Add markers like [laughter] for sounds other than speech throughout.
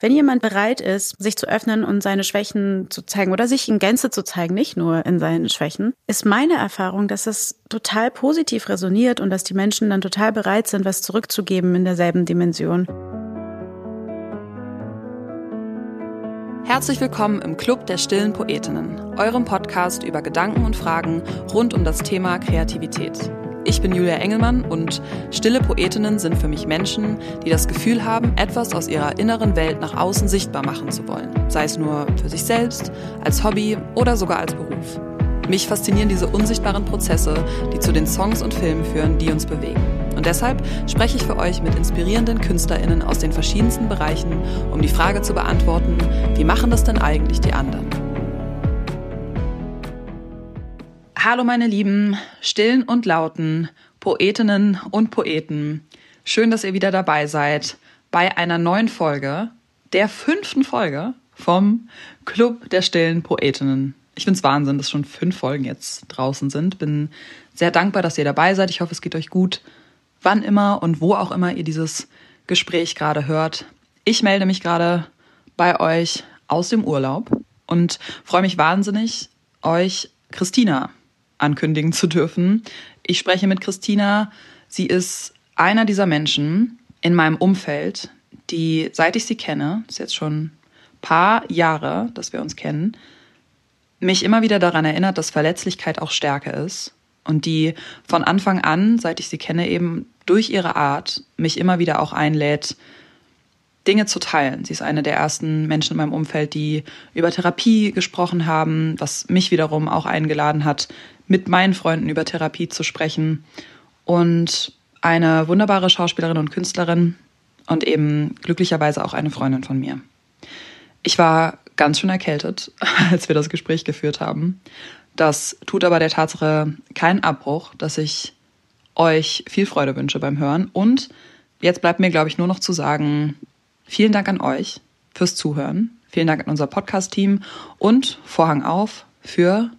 Wenn jemand bereit ist, sich zu öffnen und seine Schwächen zu zeigen oder sich in Gänze zu zeigen, nicht nur in seinen Schwächen, ist meine Erfahrung, dass es total positiv resoniert und dass die Menschen dann total bereit sind, was zurückzugeben in derselben Dimension. Herzlich willkommen im Club der stillen Poetinnen, eurem Podcast über Gedanken und Fragen rund um das Thema Kreativität. Ich bin Julia Engelmann und stille Poetinnen sind für mich Menschen, die das Gefühl haben, etwas aus ihrer inneren Welt nach außen sichtbar machen zu wollen. Sei es nur für sich selbst, als Hobby oder sogar als Beruf. Mich faszinieren diese unsichtbaren Prozesse, die zu den Songs und Filmen führen, die uns bewegen. Und deshalb spreche ich für euch mit inspirierenden KünstlerInnen aus den verschiedensten Bereichen, um die Frage zu beantworten, wie machen das denn eigentlich die anderen? Hallo meine lieben stillen und lauten Poetinnen und Poeten. Schön, dass ihr wieder dabei seid bei einer neuen Folge, der fünften Folge vom Club der stillen Poetinnen. Ich finde es Wahnsinn, dass schon fünf Folgen jetzt draußen sind. Bin sehr dankbar, dass ihr dabei seid. Ich hoffe, es geht euch gut, wann immer und wo auch immer ihr dieses Gespräch gerade hört. Ich melde mich gerade bei euch aus dem Urlaub und freue mich wahnsinnig, euch Christina ankündigen zu dürfen. Ich spreche mit Christina. Sie ist einer dieser Menschen in meinem Umfeld, die, seit ich sie kenne, ist jetzt schon ein paar Jahre, dass wir uns kennen, mich immer wieder daran erinnert, dass Verletzlichkeit auch Stärke ist und die von Anfang an, seit ich sie kenne, eben durch ihre Art mich immer wieder auch einlädt, Dinge zu teilen. Sie ist eine der ersten Menschen in meinem Umfeld, die über Therapie gesprochen haben, was mich wiederum auch eingeladen hat, mit meinen Freunden über Therapie zu sprechen. Und eine wunderbare Schauspielerin und Künstlerin und eben glücklicherweise auch eine Freundin von mir. Ich war ganz schön erkältet, [laughs] als wir das Gespräch geführt haben. Das tut aber der Tatsache keinen Abbruch, dass ich euch viel Freude wünsche beim Hören. Und jetzt bleibt mir, glaube ich, nur noch zu sagen, vielen Dank an euch fürs Zuhören. Vielen Dank an unser Podcast-Team und Vorhang auf für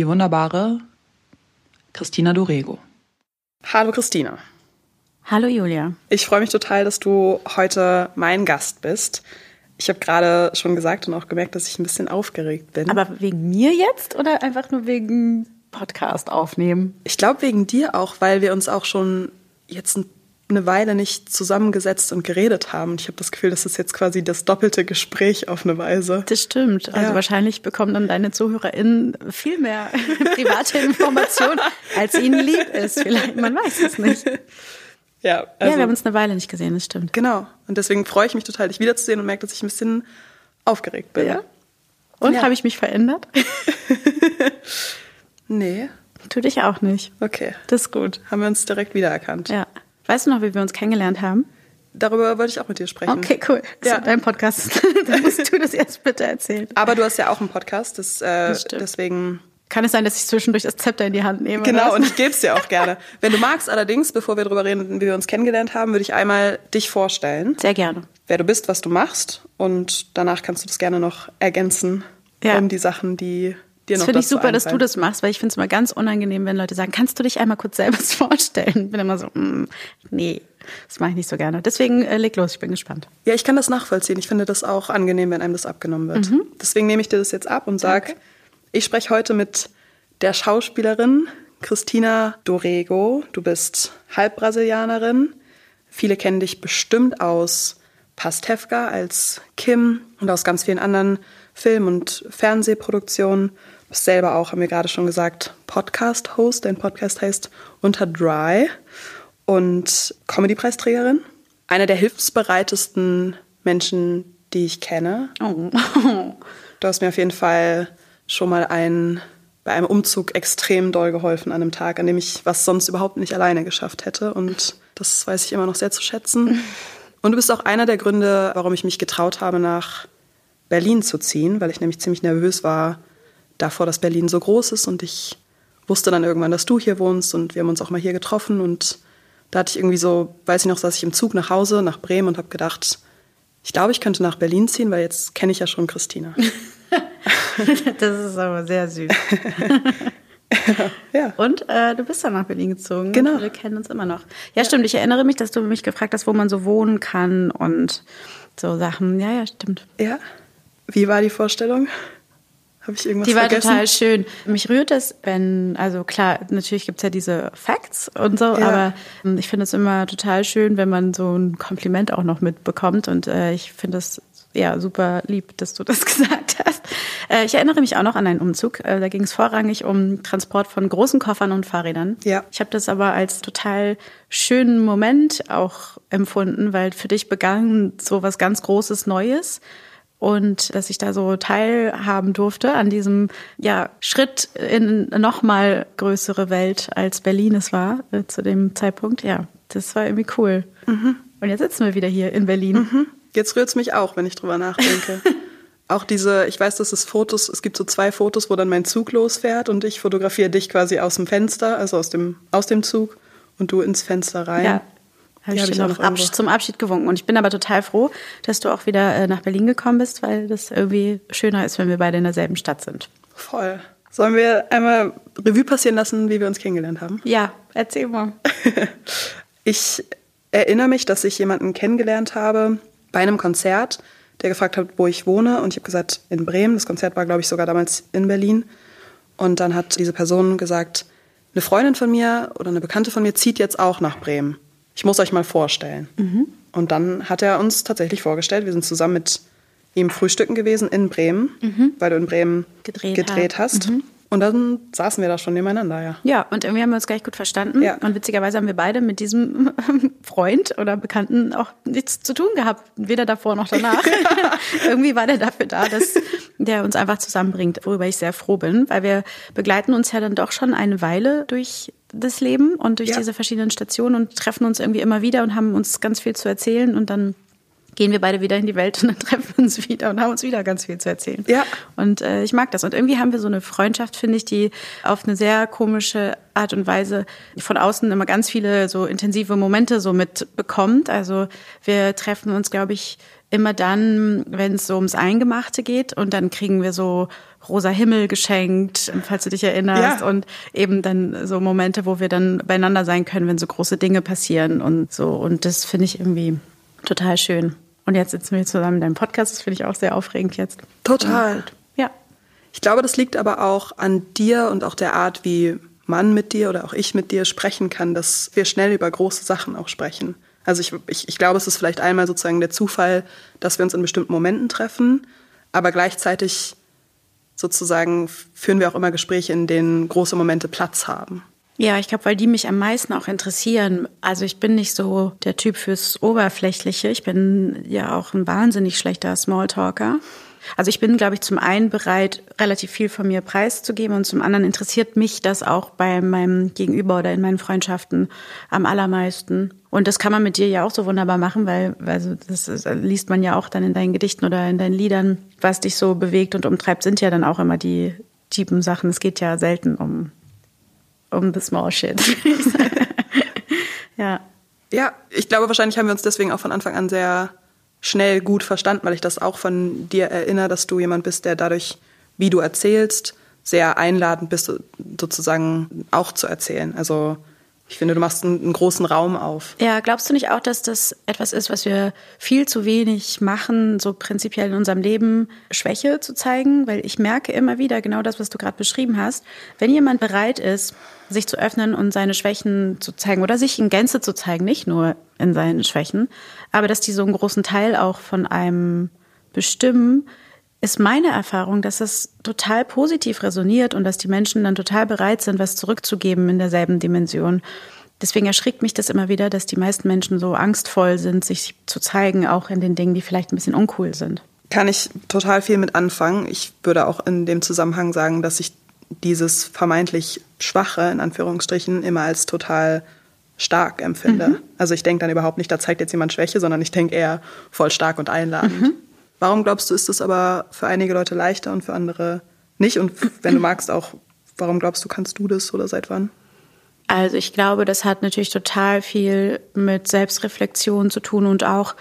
die wunderbare Christina Dorego. Hallo Christina. Hallo Julia. Ich freue mich total, dass du heute mein Gast bist. Ich habe gerade schon gesagt und auch gemerkt, dass ich ein bisschen aufgeregt bin. Aber wegen mir jetzt oder einfach nur wegen Podcast aufnehmen? Ich glaube wegen dir auch, weil wir uns auch schon jetzt ein eine Weile nicht zusammengesetzt und geredet haben. Ich habe das Gefühl, das ist jetzt quasi das doppelte Gespräch auf eine Weise. Das stimmt. Also ja. wahrscheinlich bekommen dann deine ZuhörerInnen viel mehr [laughs] private Informationen, als ihnen lieb ist. Vielleicht, man weiß es nicht. [laughs] Ja, also, ja, wir haben uns eine Weile nicht gesehen, das stimmt. Genau. Und deswegen freue ich mich total, dich wiederzusehen und merke, dass ich ein bisschen aufgeregt bin. Ja. Und ja. habe ich mich verändert? [laughs] nee. Tu dich auch nicht. Okay. Das ist gut. Haben wir uns direkt wiedererkannt. Ja. Weißt du noch, wie wir uns kennengelernt haben? Darüber wollte ich auch mit dir sprechen. Okay, cool. Das ja. dein Podcast. [laughs] da musst du das erst bitte erzählen. Aber du hast ja auch einen Podcast, das, äh, das deswegen. Kann es sein, dass ich zwischendurch das Zepter in die Hand nehme? Genau, und ich gebe es dir auch gerne. Wenn du magst, allerdings, bevor wir darüber reden, wie wir uns kennengelernt haben, würde ich einmal dich vorstellen. Sehr gerne. Wer du bist, was du machst. Und danach kannst du das gerne noch ergänzen ja. um die Sachen, die dir das finde ich super, dass du das machst, weil ich finde es mal ganz unangenehm, wenn Leute sagen, kannst du dich einmal kurz selber [laughs] vorstellen? Ich bin immer so, mm, nee, das mache ich nicht so gerne. Deswegen äh, leg los, ich bin gespannt. Ja, ich kann das nachvollziehen. Ich finde das auch angenehm, wenn einem das abgenommen wird. Mhm. Deswegen nehme ich dir das jetzt ab und sage, okay. ich spreche heute mit der Schauspielerin Christina Dorego. Du bist Halbbrasilianerin. Viele kennen dich bestimmt aus Pastewka als Kim und aus ganz vielen anderen Film- und Fernsehproduktionen selber auch, haben wir gerade schon gesagt, Podcast-Host. Dein Podcast heißt Unter Dry und Comedy-Preisträgerin. Einer der hilfsbereitesten Menschen, die ich kenne. Oh. Du hast mir auf jeden Fall schon mal ein, bei einem Umzug extrem doll geholfen an einem Tag, an dem ich was sonst überhaupt nicht alleine geschafft hätte. Und das weiß ich immer noch sehr zu schätzen. [laughs] Und du bist auch einer der Gründe, warum ich mich getraut habe, nach Berlin zu ziehen, weil ich nämlich ziemlich nervös war, davor, dass Berlin so groß ist und ich wusste dann irgendwann, dass du hier wohnst und wir haben uns auch mal hier getroffen und da hatte ich irgendwie so, weiß ich noch, saß ich im Zug nach Hause, nach Bremen und habe gedacht, ich glaube, ich könnte nach Berlin ziehen, weil jetzt kenne ich ja schon Christina. [laughs] das ist aber sehr süß. [laughs] ja. Und äh, du bist dann nach Berlin gezogen. Genau. Wir kennen uns immer noch. Ja, ja, stimmt. Ich erinnere mich, dass du mich gefragt hast, wo man so wohnen kann und so Sachen. Ja, ja, stimmt. Ja. Wie war die Vorstellung? Habe ich irgendwas Die war vergessen? total schön. Mich rührt es, wenn, also klar, natürlich gibt's ja diese Facts und so, Ja. aber ähm, ich finde es immer total schön, wenn man so ein Kompliment auch noch mitbekommt. Und äh, ich finde es ja super lieb, dass du [laughs] das gesagt hast. Äh, ich erinnere mich auch noch an einen Umzug. Äh, da ging es vorrangig um Transport von großen Koffern und Fahrrädern. Ja. Ich habe das aber als total schönen Moment auch empfunden, weil für dich begann so was ganz Großes Neues und dass ich da so teilhaben durfte an diesem ja, Schritt in noch mal größere Welt als Berlin es war äh, zu dem Zeitpunkt. Ja, das war irgendwie cool. Und jetzt sitzen wir wieder hier in Berlin. Jetzt rührt es mich auch, wenn ich drüber nachdenke. [laughs] auch diese, ich weiß, dass es Fotos, es gibt so zwei Fotos, wo dann mein Zug losfährt und ich fotografiere dich quasi aus dem Fenster, also aus dem, aus dem Zug und du ins Fenster rein. Ja. Habe ich hab ich noch. Absch zum Abschied gewunken. Und ich bin aber total froh, dass du auch wieder äh, nach Berlin gekommen bist, weil das irgendwie schöner ist, wenn wir beide in derselben Stadt sind. Voll. Sollen wir einmal Revue passieren lassen, wie wir uns kennengelernt haben? Ja, erzähl mal. [laughs] Ich erinnere mich, dass ich jemanden kennengelernt habe bei einem Konzert, der gefragt hat, wo ich wohne. Und ich habe gesagt, in Bremen. Das Konzert war, glaube ich, sogar damals in Berlin. Und dann hat diese Person gesagt, eine Freundin von mir oder eine Bekannte von mir zieht jetzt auch nach Bremen. Ich muss euch mal vorstellen. Und dann hat er uns tatsächlich vorgestellt. Wir sind zusammen mit ihm frühstücken gewesen in Bremen, weil du in Bremen Gedreht gedreht, hast. Und dann saßen wir da schon nebeneinander, ja. Ja, und irgendwie haben wir uns gleich gut verstanden. Ja. Und witzigerweise haben wir beide mit diesem [laughs] Freund oder Bekannten auch nichts zu tun gehabt. Weder davor noch danach. [laughs] [laughs] irgendwie war der dafür da, dass der uns einfach zusammenbringt, worüber ich sehr froh bin, weil wir begleiten uns ja dann doch schon eine Weile durch das Leben und durch Ja. diese verschiedenen Stationen und treffen uns irgendwie immer wieder und haben uns ganz viel zu erzählen und dann gehen wir beide wieder in die Welt und dann treffen wir uns wieder und haben uns wieder ganz viel zu erzählen. Ja. Und äh, ich mag das. Und irgendwie haben wir so eine Freundschaft, finde ich, die auf eine sehr komische Art und Weise von außen immer ganz viele so intensive Momente so mitbekommt. Also wir treffen uns, glaube ich, immer dann, wenn es so ums Eingemachte geht und dann kriegen wir so rosa Himmel geschenkt, falls du dich erinnerst Ja. und eben dann so Momente, wo wir dann beieinander sein können, wenn so große Dinge passieren und so und das finde ich irgendwie total schön. Und jetzt sitzen wir zusammen in deinem Podcast, das finde ich auch sehr aufregend jetzt. Total. Ja. Ich glaube, das liegt aber auch an dir und auch der Art, wie man mit dir oder auch ich mit dir sprechen kann, dass wir schnell über große Sachen auch sprechen. Also ich, ich, ich glaube, es ist vielleicht einmal sozusagen der Zufall, dass wir uns in bestimmten Momenten treffen, aber gleichzeitig sozusagen führen wir auch immer Gespräche, in denen große Momente Platz haben. Ja, ich glaube, weil die mich am meisten auch interessieren. Also ich bin nicht so der Typ fürs Oberflächliche. Ich bin ja auch ein wahnsinnig schlechter Smalltalker. Also ich bin, glaube ich, zum einen bereit, relativ viel von mir preiszugeben und zum anderen interessiert mich das auch bei meinem Gegenüber oder in meinen Freundschaften am allermeisten. Und das kann man mit dir ja auch so wunderbar machen, weil also das ist, liest man ja auch dann in deinen Gedichten oder in deinen Liedern, was dich so bewegt und umtreibt, sind ja dann auch immer die tiefen Sachen. Es geht ja selten um um the small shit. [laughs] ja. Ja, ich glaube, wahrscheinlich haben wir uns deswegen auch von Anfang an sehr schnell gut verstanden, weil ich das auch von dir erinnere, dass du jemand bist, der dadurch, wie du erzählst, sehr einladend bist, sozusagen auch zu erzählen. Also ich finde, du machst einen, einen großen Raum auf. Ja, glaubst du nicht auch, dass das etwas ist, was wir viel zu wenig machen, so prinzipiell in unserem Leben Schwäche zu zeigen? Weil ich merke immer wieder genau das, was du gerade beschrieben hast. Wenn jemand bereit ist, sich zu öffnen und seine Schwächen zu zeigen oder sich in Gänze zu zeigen, nicht nur in seinen Schwächen, aber dass die so einen großen Teil auch von einem bestimmen, ist meine Erfahrung, dass es total positiv resoniert und dass die Menschen dann total bereit sind, was zurückzugeben in derselben Dimension. Deswegen erschrickt mich das immer wieder, dass die meisten Menschen so angstvoll sind, sich zu zeigen, auch in den Dingen, die vielleicht ein bisschen uncool sind. Kann ich total viel mit anfangen. Ich würde auch in dem Zusammenhang sagen, dass ich dieses vermeintlich Schwache, in Anführungsstrichen, immer als total stark empfinde. Also ich denke dann überhaupt nicht, da zeigt jetzt jemand Schwäche, sondern ich denke eher voll stark und einladend. Warum glaubst du, ist es aber für einige Leute leichter und für andere nicht? Und wenn du [clears throat] magst auch, warum glaubst du, kannst du das oder seit wann? Also ich glaube, das hat natürlich total viel mit Selbstreflexion zu tun und auch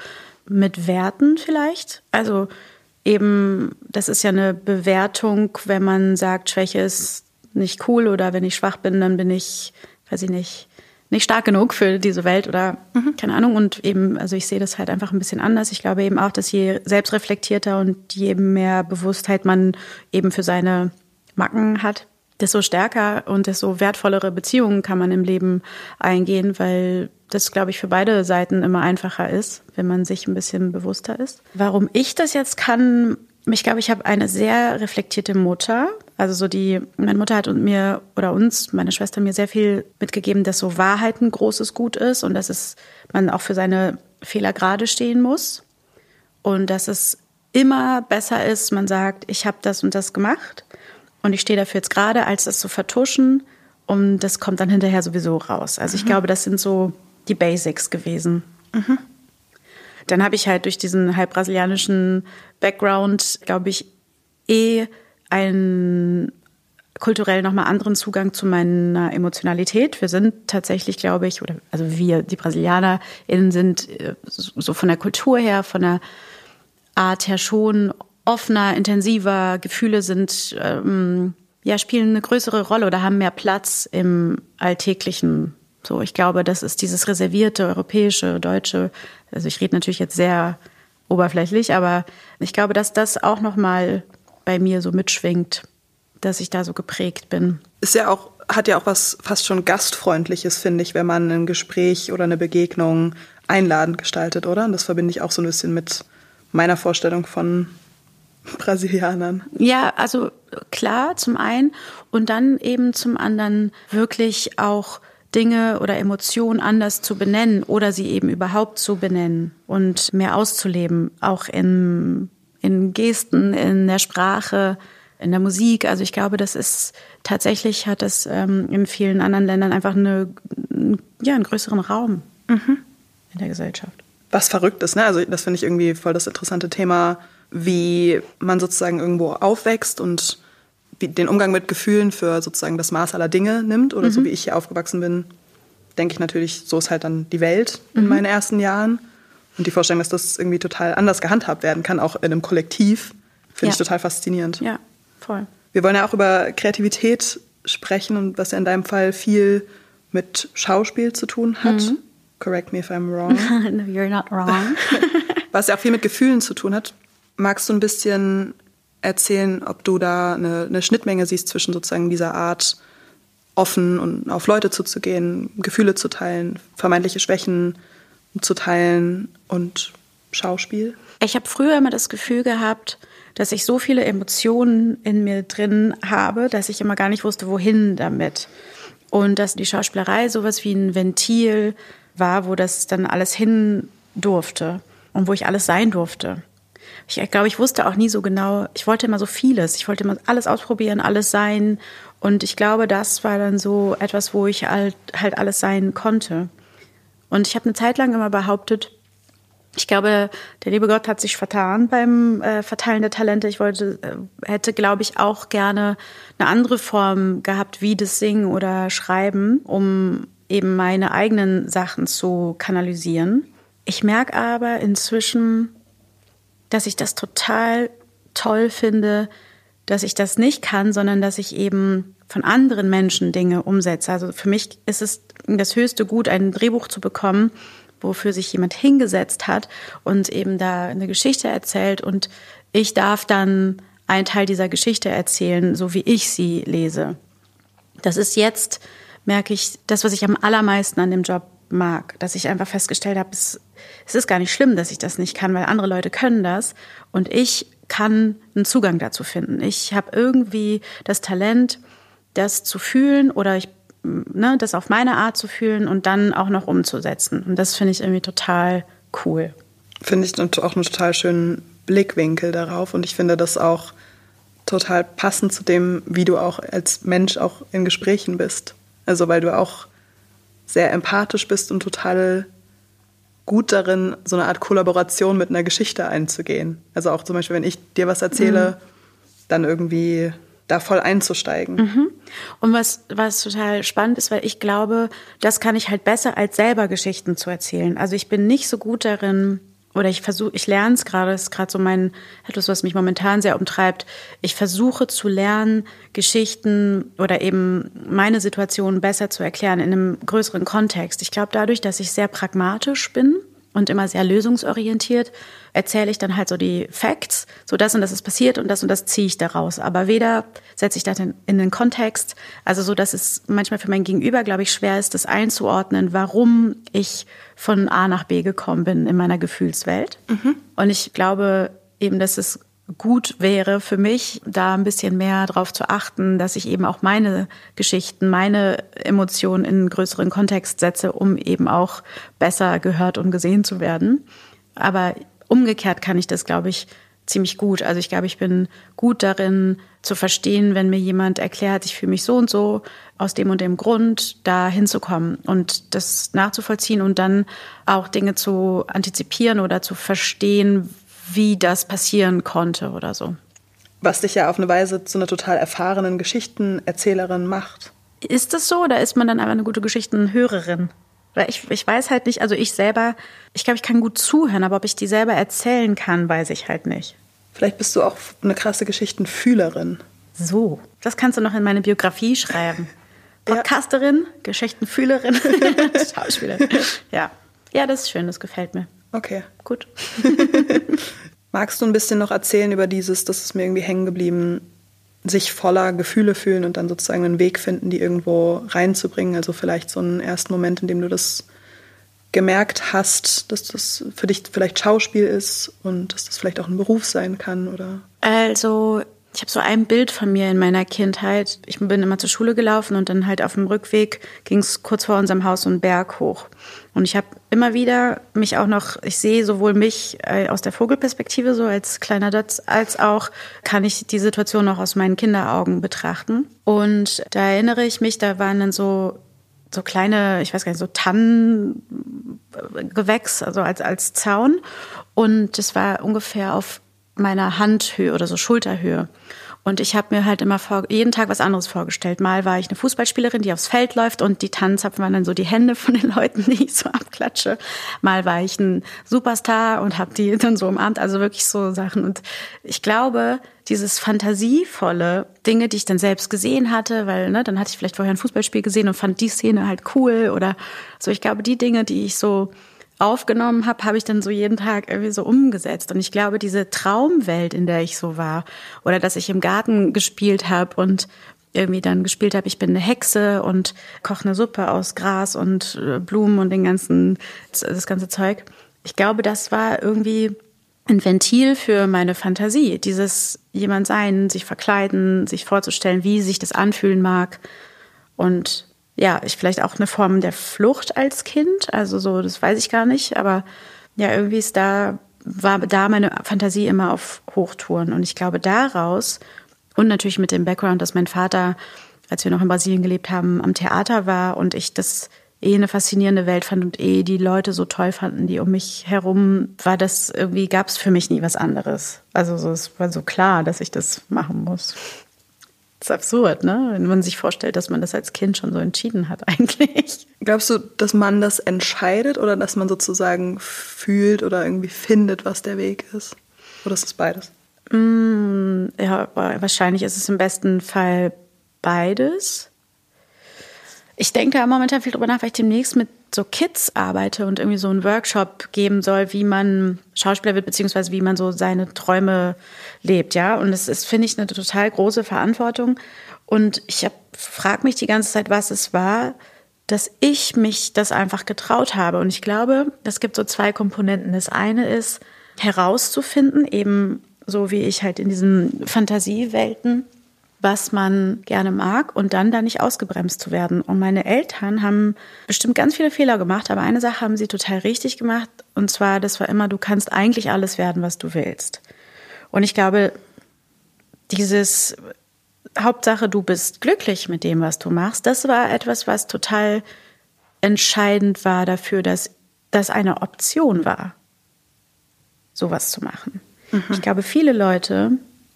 mit Werten vielleicht. Also eben, das ist ja eine Bewertung, wenn man sagt, Schwäche ist nicht cool oder wenn ich schwach bin, dann bin ich, weiß ich nicht, nicht stark genug für diese Welt oder mhm. keine Ahnung. Und eben, also ich sehe das halt einfach ein bisschen anders. Ich glaube eben auch, dass je selbstreflektierter und je mehr Bewusstheit man eben für seine Macken hat, desto stärker und desto wertvollere Beziehungen kann man im Leben eingehen, weil das, glaube ich, für beide Seiten immer einfacher ist, wenn man sich ein bisschen bewusster ist. Warum ich das jetzt kann, ich glaube, ich habe eine sehr reflektierte Mutter. Also so die, meine Mutter hat und mir oder uns, meine Schwester mir sehr viel mitgegeben, dass so Wahrheit ein großes Gut ist und dass es man auch für seine Fehler gerade stehen muss und dass es immer besser ist, man sagt, ich habe das und das gemacht und ich stehe dafür jetzt gerade, als das zu vertuschen und das kommt dann hinterher sowieso raus. Also ich mhm. glaube, das sind so die Basics gewesen. Mhm. Dann habe ich halt durch diesen halb brasilianischen Background, glaube ich, eh einen kulturell nochmal anderen Zugang zu meiner Emotionalität. Wir sind tatsächlich, glaube ich, oder also wir, die BrasilianerInnen sind äh, so von der Kultur her, von der Art her schon offener, intensiver. Gefühle sind, ähm, ja, spielen eine größere Rolle oder haben mehr Platz im alltäglichen so, ich glaube, das ist dieses reservierte europäische, deutsche. Also ich rede natürlich jetzt sehr oberflächlich, aber ich glaube, dass das auch noch mal bei mir so mitschwingt, dass ich da so geprägt bin. Ist ja auch hat ja auch was fast schon gastfreundliches, finde ich, wenn man ein Gespräch oder eine Begegnung einladend gestaltet, oder? Und das verbinde ich auch so ein bisschen mit meiner Vorstellung von [laughs] Brasilianern. Ja, also klar, zum einen und dann eben zum anderen wirklich auch Dinge oder Emotionen anders zu benennen oder sie eben überhaupt zu benennen und mehr auszuleben, auch in, in Gesten, in der Sprache, in der Musik. Also ich glaube, das ist tatsächlich hat das ähm, in vielen anderen Ländern einfach eine, ja, einen größeren Raum mhm. in der Gesellschaft. Was verrückt ist, ne? Also das finde ich irgendwie voll das interessante Thema, wie man sozusagen irgendwo aufwächst und den Umgang mit Gefühlen für sozusagen das Maß aller Dinge nimmt oder mhm. so wie ich hier aufgewachsen bin, denke ich natürlich, so ist halt dann die Welt in mhm. meinen ersten Jahren. Und die Vorstellung, dass das irgendwie total anders gehandhabt werden kann, auch in einem Kollektiv, finde ja. ich total faszinierend. Ja, voll. Wir wollen ja auch über Kreativität sprechen und was ja in deinem Fall viel mit Schauspiel zu tun hat. Mhm. Correct me if I'm wrong. [laughs] no, you're not wrong. [laughs] was ja auch viel mit Gefühlen zu tun hat. Magst du ein bisschen erzählen, ob du da eine, eine Schnittmenge siehst zwischen sozusagen dieser Art, offen und auf Leute zuzugehen, Gefühle zu teilen, vermeintliche Schwächen zu teilen und Schauspiel? Ich habe früher immer das Gefühl gehabt, dass ich so viele Emotionen in mir drin habe, dass ich immer gar nicht wusste, wohin damit. Und dass die Schauspielerei sowas wie ein Ventil war, wo das dann alles hin durfte und wo ich alles sein durfte ich glaube, ich wusste auch nie so genau, ich wollte immer so vieles. Ich wollte immer alles ausprobieren, alles sein. Und ich glaube, das war dann so etwas, wo ich halt, halt alles sein konnte. Und ich habe eine Zeit lang immer behauptet, ich glaube, der liebe Gott hat sich vertan beim äh, Verteilen der Talente. Ich wollte, äh, hätte, glaube ich, auch gerne eine andere Form gehabt, wie das Singen oder Schreiben, um eben meine eigenen Sachen zu kanalisieren. Ich merke aber inzwischen, dass ich das total toll finde, dass ich das nicht kann, sondern dass ich eben von anderen Menschen Dinge umsetze. Also für mich ist es das höchste Gut, ein Drehbuch zu bekommen, wofür sich jemand hingesetzt hat und eben da eine Geschichte erzählt und ich darf dann einen Teil dieser Geschichte erzählen, so wie ich sie lese. Das ist jetzt, merke ich, das, was ich am allermeisten an dem Job mag, dass ich einfach festgestellt habe, es, es ist gar nicht schlimm, dass ich das nicht kann, weil andere Leute können das und ich kann einen Zugang dazu finden. Ich habe irgendwie das Talent, das zu fühlen oder ich, ne, das auf meine Art zu fühlen und dann auch noch umzusetzen. Und das finde ich irgendwie total cool. Finde ich auch einen total schönen Blickwinkel darauf und ich finde das auch total passend zu dem, wie du auch als Mensch auch in Gesprächen bist. Also weil du auch sehr empathisch bist und total gut darin, so eine Art Kollaboration mit einer Geschichte einzugehen. Also auch zum Beispiel, wenn ich dir was erzähle, mhm. dann irgendwie da voll einzusteigen. Mhm. Und was, was total spannend ist, weil ich glaube, das kann ich halt besser als selber Geschichten zu erzählen. Also ich bin nicht so gut darin, oder ich versuche, ich lerne es gerade, das ist gerade so mein, etwas, was mich momentan sehr umtreibt. Ich versuche zu lernen, Geschichten oder eben meine Situation besser zu erklären in einem größeren Kontext. Ich glaube, dadurch, dass ich sehr pragmatisch bin, und immer sehr lösungsorientiert, erzähle ich dann halt so die Facts, so das und das ist passiert und das und das ziehe ich daraus. Aber weder setze ich das in, in den Kontext, also so, dass es manchmal für mein Gegenüber, glaube ich, schwer ist, das einzuordnen, warum ich von A nach B gekommen bin in meiner Gefühlswelt. Mhm. Und ich glaube eben, dass es gut wäre für mich, da ein bisschen mehr darauf zu achten, dass ich eben auch meine Geschichten, meine Emotionen in einen größeren Kontext setze, um eben auch besser gehört und gesehen zu werden. Aber umgekehrt kann ich das, glaube ich, ziemlich gut. Also ich glaube, ich bin gut darin zu verstehen, wenn mir jemand erklärt, ich fühle mich so und so aus dem und dem Grund, da hinzukommen und das nachzuvollziehen und dann auch Dinge zu antizipieren oder zu verstehen, wie das passieren konnte oder so. Was dich ja auf eine Weise zu einer total erfahrenen Geschichtenerzählerin macht. Ist das so oder ist man dann aber eine gute Geschichtenhörerin? Weil ich, ich weiß halt nicht, also ich selber, ich glaube, ich kann gut zuhören, aber ob ich die selber erzählen kann, weiß ich halt nicht. Vielleicht bist du auch eine krasse Geschichtenfühlerin. So, das kannst du noch in meine Biografie schreiben. [laughs] Podcasterin, ja. Geschichtenfühlerin, [laughs] Schauspielerin. Ja. ja, das ist schön, das gefällt mir. Okay. Gut. [laughs] Magst du ein bisschen noch erzählen über dieses, das ist mir irgendwie hängen geblieben, sich voller Gefühle fühlen und dann sozusagen einen Weg finden, die irgendwo reinzubringen? Also vielleicht so einen ersten Moment, in dem du das gemerkt hast, dass das für dich vielleicht Schauspiel ist und dass das vielleicht auch ein Beruf sein kann, oder? Also ich habe so ein Bild von mir in meiner Kindheit. Ich bin immer zur Schule gelaufen und dann halt auf dem Rückweg ging es kurz vor unserem Haus so einen Berg hoch. Und ich habe immer wieder mich auch noch, ich sehe sowohl mich äh, aus der Vogelperspektive so als kleiner Dotz, als auch kann ich die Situation noch aus meinen Kinderaugen betrachten. Und da erinnere ich mich, da waren dann so so kleine, ich weiß gar nicht, so Tannengewächs, also als, als Zaun. Und das war ungefähr auf meiner Handhöhe oder so Schulterhöhe. Und ich habe mir halt immer vor, jeden Tag was anderes vorgestellt. Mal war ich eine Fußballspielerin, die aufs Feld läuft und die Tannenzapfen waren dann so die Hände von den [laughs] Leuten, die ich so abklatsche. Mal war ich ein Superstar und habe die dann so umarmt. Also wirklich so Sachen. Und ich glaube, dieses fantasievolle Dinge, die ich dann selbst gesehen hatte, weil ne, dann hatte ich vielleicht vorher ein Fußballspiel gesehen und fand die Szene halt cool oder so. Ich glaube, die Dinge, die ich so aufgenommen habe, habe ich dann so jeden Tag irgendwie so umgesetzt. Und ich glaube, diese Traumwelt, in der ich so war, oder dass ich im Garten gespielt habe und irgendwie dann gespielt habe, ich bin eine Hexe und koche eine Suppe aus Gras und äh, Blumen und den ganzen, das ganze Zeug. Ich glaube, das war irgendwie ein Ventil für meine Fantasie. Dieses jemand sein, sich verkleiden, sich vorzustellen, wie sich das anfühlen mag. Und ja, ich vielleicht auch eine Form der Flucht als Kind. Also so, das weiß ich gar nicht. Aber ja, irgendwie ist da, war da meine Fantasie immer auf Hochtouren. Und ich glaube, daraus und natürlich mit dem Background, dass mein Vater, als wir noch in Brasilien gelebt haben, am Theater war und ich das eh eine faszinierende Welt fand und eh die Leute so toll fanden, die um mich herum, war das irgendwie, gab es für mich nie was anderes. Also so, es war so klar, dass ich das machen muss. Das ist absurd, ne? Wenn man sich vorstellt, dass man das als Kind schon so entschieden hat, [laughs] eigentlich. Glaubst du, dass man das entscheidet oder dass man sozusagen fühlt oder irgendwie findet, was der Weg ist? Oder ist es beides? Mm, ja, wahrscheinlich ist es im besten Fall beides. Ich denke da momentan viel drüber nach, weil ich demnächst mit so Kids arbeite und irgendwie so einen Workshop geben soll, wie man Schauspieler wird, beziehungsweise wie man so seine Träume lebt, ja. Und das ist, finde ich, eine total große Verantwortung. Und ich frage mich die ganze Zeit, was es war, dass ich mich das einfach getraut habe. Und ich glaube, es gibt so zwei Komponenten. Das eine ist herauszufinden, eben so wie ich halt in diesen Fantasiewelten was man gerne mag und dann da nicht ausgebremst zu werden. Und meine Eltern haben bestimmt ganz viele Fehler gemacht, aber eine Sache haben sie total richtig gemacht und zwar, das war immer, du kannst eigentlich alles werden, was du willst. Und ich glaube, dieses Hauptsache, du bist glücklich mit dem, was du machst, das war etwas, was total entscheidend war dafür, dass das eine Option war, sowas zu machen. Mhm. Ich glaube, viele Leute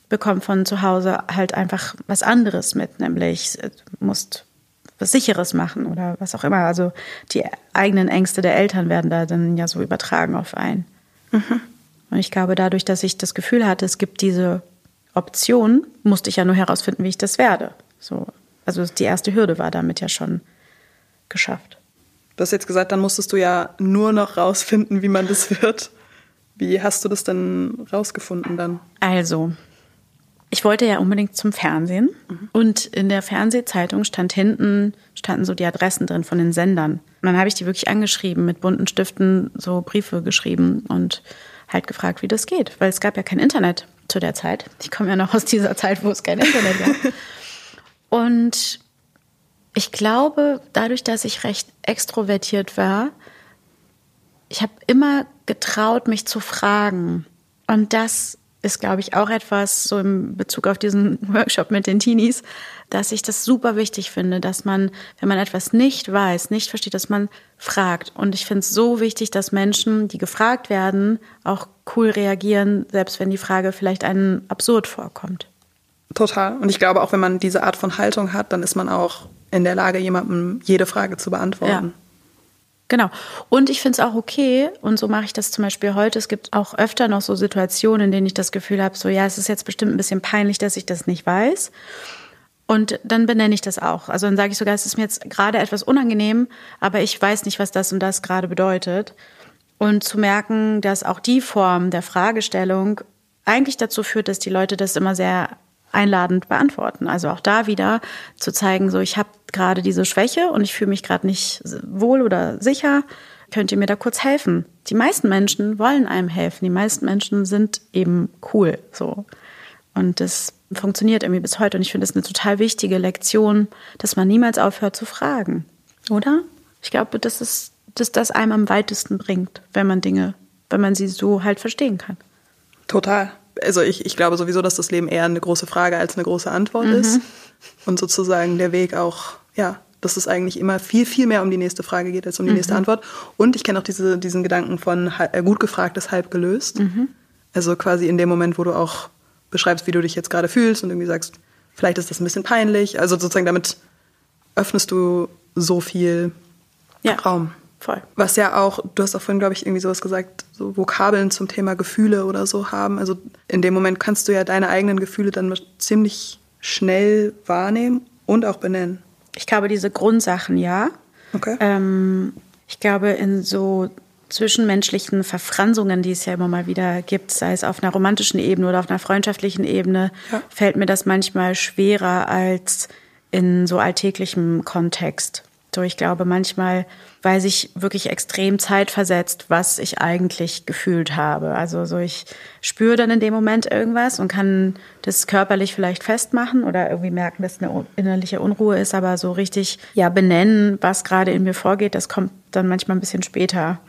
bekommen von zu Hause halt einfach was anderes mit, nämlich du musst was Sicheres machen oder was auch immer. Also die eigenen Ängste der Eltern werden da dann ja so übertragen auf einen. Mhm. Und ich glaube, dadurch, dass ich das Gefühl hatte, es gibt diese Option, musste ich ja nur herausfinden, wie ich das werde. So, also die erste Hürde war damit ja schon geschafft. Du hast jetzt gesagt, dann musstest du ja nur noch rausfinden, wie man das [laughs] wird. Wie hast du das denn rausgefunden dann? Also, ich wollte ja unbedingt zum Fernsehen mhm. und in der Fernsehzeitung stand hinten, standen so die Adressen drin von den Sendern. Und dann habe ich die wirklich angeschrieben, mit bunten Stiften so Briefe geschrieben und halt gefragt, wie das geht, weil es gab ja kein Internet zu der Zeit. Ich komme ja noch aus dieser Zeit, wo es kein Internet gab. [laughs] Und ich glaube, dadurch, dass ich recht extrovertiert war, ich habe immer getraut, mich zu fragen. Und das ist, glaube ich, auch etwas, so im Bezug auf diesen Workshop mit den Teenies, dass ich das super wichtig finde, dass man, wenn man etwas nicht weiß, nicht versteht, dass man fragt. Und ich finde es so wichtig, dass Menschen, die gefragt werden, auch cool reagieren, selbst wenn die Frage vielleicht einen absurd vorkommt. Total. Und ich glaube, auch wenn man diese Art von Haltung hat, dann ist man auch in der Lage, jemandem jede Frage zu beantworten. Ja. Genau. Und ich finde es auch okay, und so mache ich das zum Beispiel heute. Es gibt auch öfter noch so Situationen, in denen ich das Gefühl habe, so ja, es ist jetzt bestimmt ein bisschen peinlich, dass ich das nicht weiß. Und dann benenne ich das auch. Also dann sage ich sogar, es ist mir jetzt gerade etwas unangenehm, aber ich weiß nicht, was das und das gerade bedeutet. Und zu merken, dass auch die Form der Fragestellung eigentlich dazu führt, dass die Leute das immer sehr einladend beantworten. Also auch da wieder zu zeigen, so ich habe gerade diese Schwäche und ich fühle mich gerade nicht wohl oder sicher. Könnt ihr mir da kurz helfen? Die meisten Menschen wollen einem helfen. Die meisten Menschen sind eben cool, so. Und das funktioniert irgendwie bis heute. Und ich finde es eine total wichtige Lektion, dass man niemals aufhört zu fragen. Oder? Ich glaube, dass es, dass das einem am weitesten bringt, wenn man Dinge, wenn man sie so halt verstehen kann. Total also ich, ich glaube sowieso, dass das Leben eher eine große Frage als eine große Antwort mhm. ist. Und sozusagen der Weg auch, ja, dass es eigentlich immer viel, viel mehr um die nächste Frage geht als um die mhm. nächste Antwort. Und ich kenne auch diese, diesen Gedanken von äh, gut gefragt ist halb gelöst. Mhm. Also quasi in dem Moment, wo du auch beschreibst, wie du dich jetzt gerade fühlst und irgendwie sagst, vielleicht ist das ein bisschen peinlich. Also sozusagen damit öffnest du so viel ja. Raum. Voll. Was ja auch, du hast auch vorhin, glaube ich, irgendwie sowas gesagt, so Vokabeln zum Thema Gefühle oder so haben. Also in dem Moment kannst du ja deine eigenen Gefühle dann ziemlich schnell wahrnehmen und auch benennen. Ich glaube, diese Grundsachen ja. Okay. Ähm, ich glaube, in so zwischenmenschlichen Verfransungen, die es ja immer mal wieder gibt, sei es auf einer romantischen Ebene oder auf einer freundschaftlichen Ebene, ja. fällt mir das manchmal schwerer als in so alltäglichem Kontext. So, ich glaube, manchmal weiß ich wirklich extrem zeitversetzt, was ich eigentlich gefühlt habe. Also so ich spüre dann in dem Moment irgendwas und kann das körperlich vielleicht festmachen oder irgendwie merken, dass eine innerliche Unruhe ist, aber so richtig ja benennen, was gerade in mir vorgeht, das kommt dann manchmal ein bisschen später.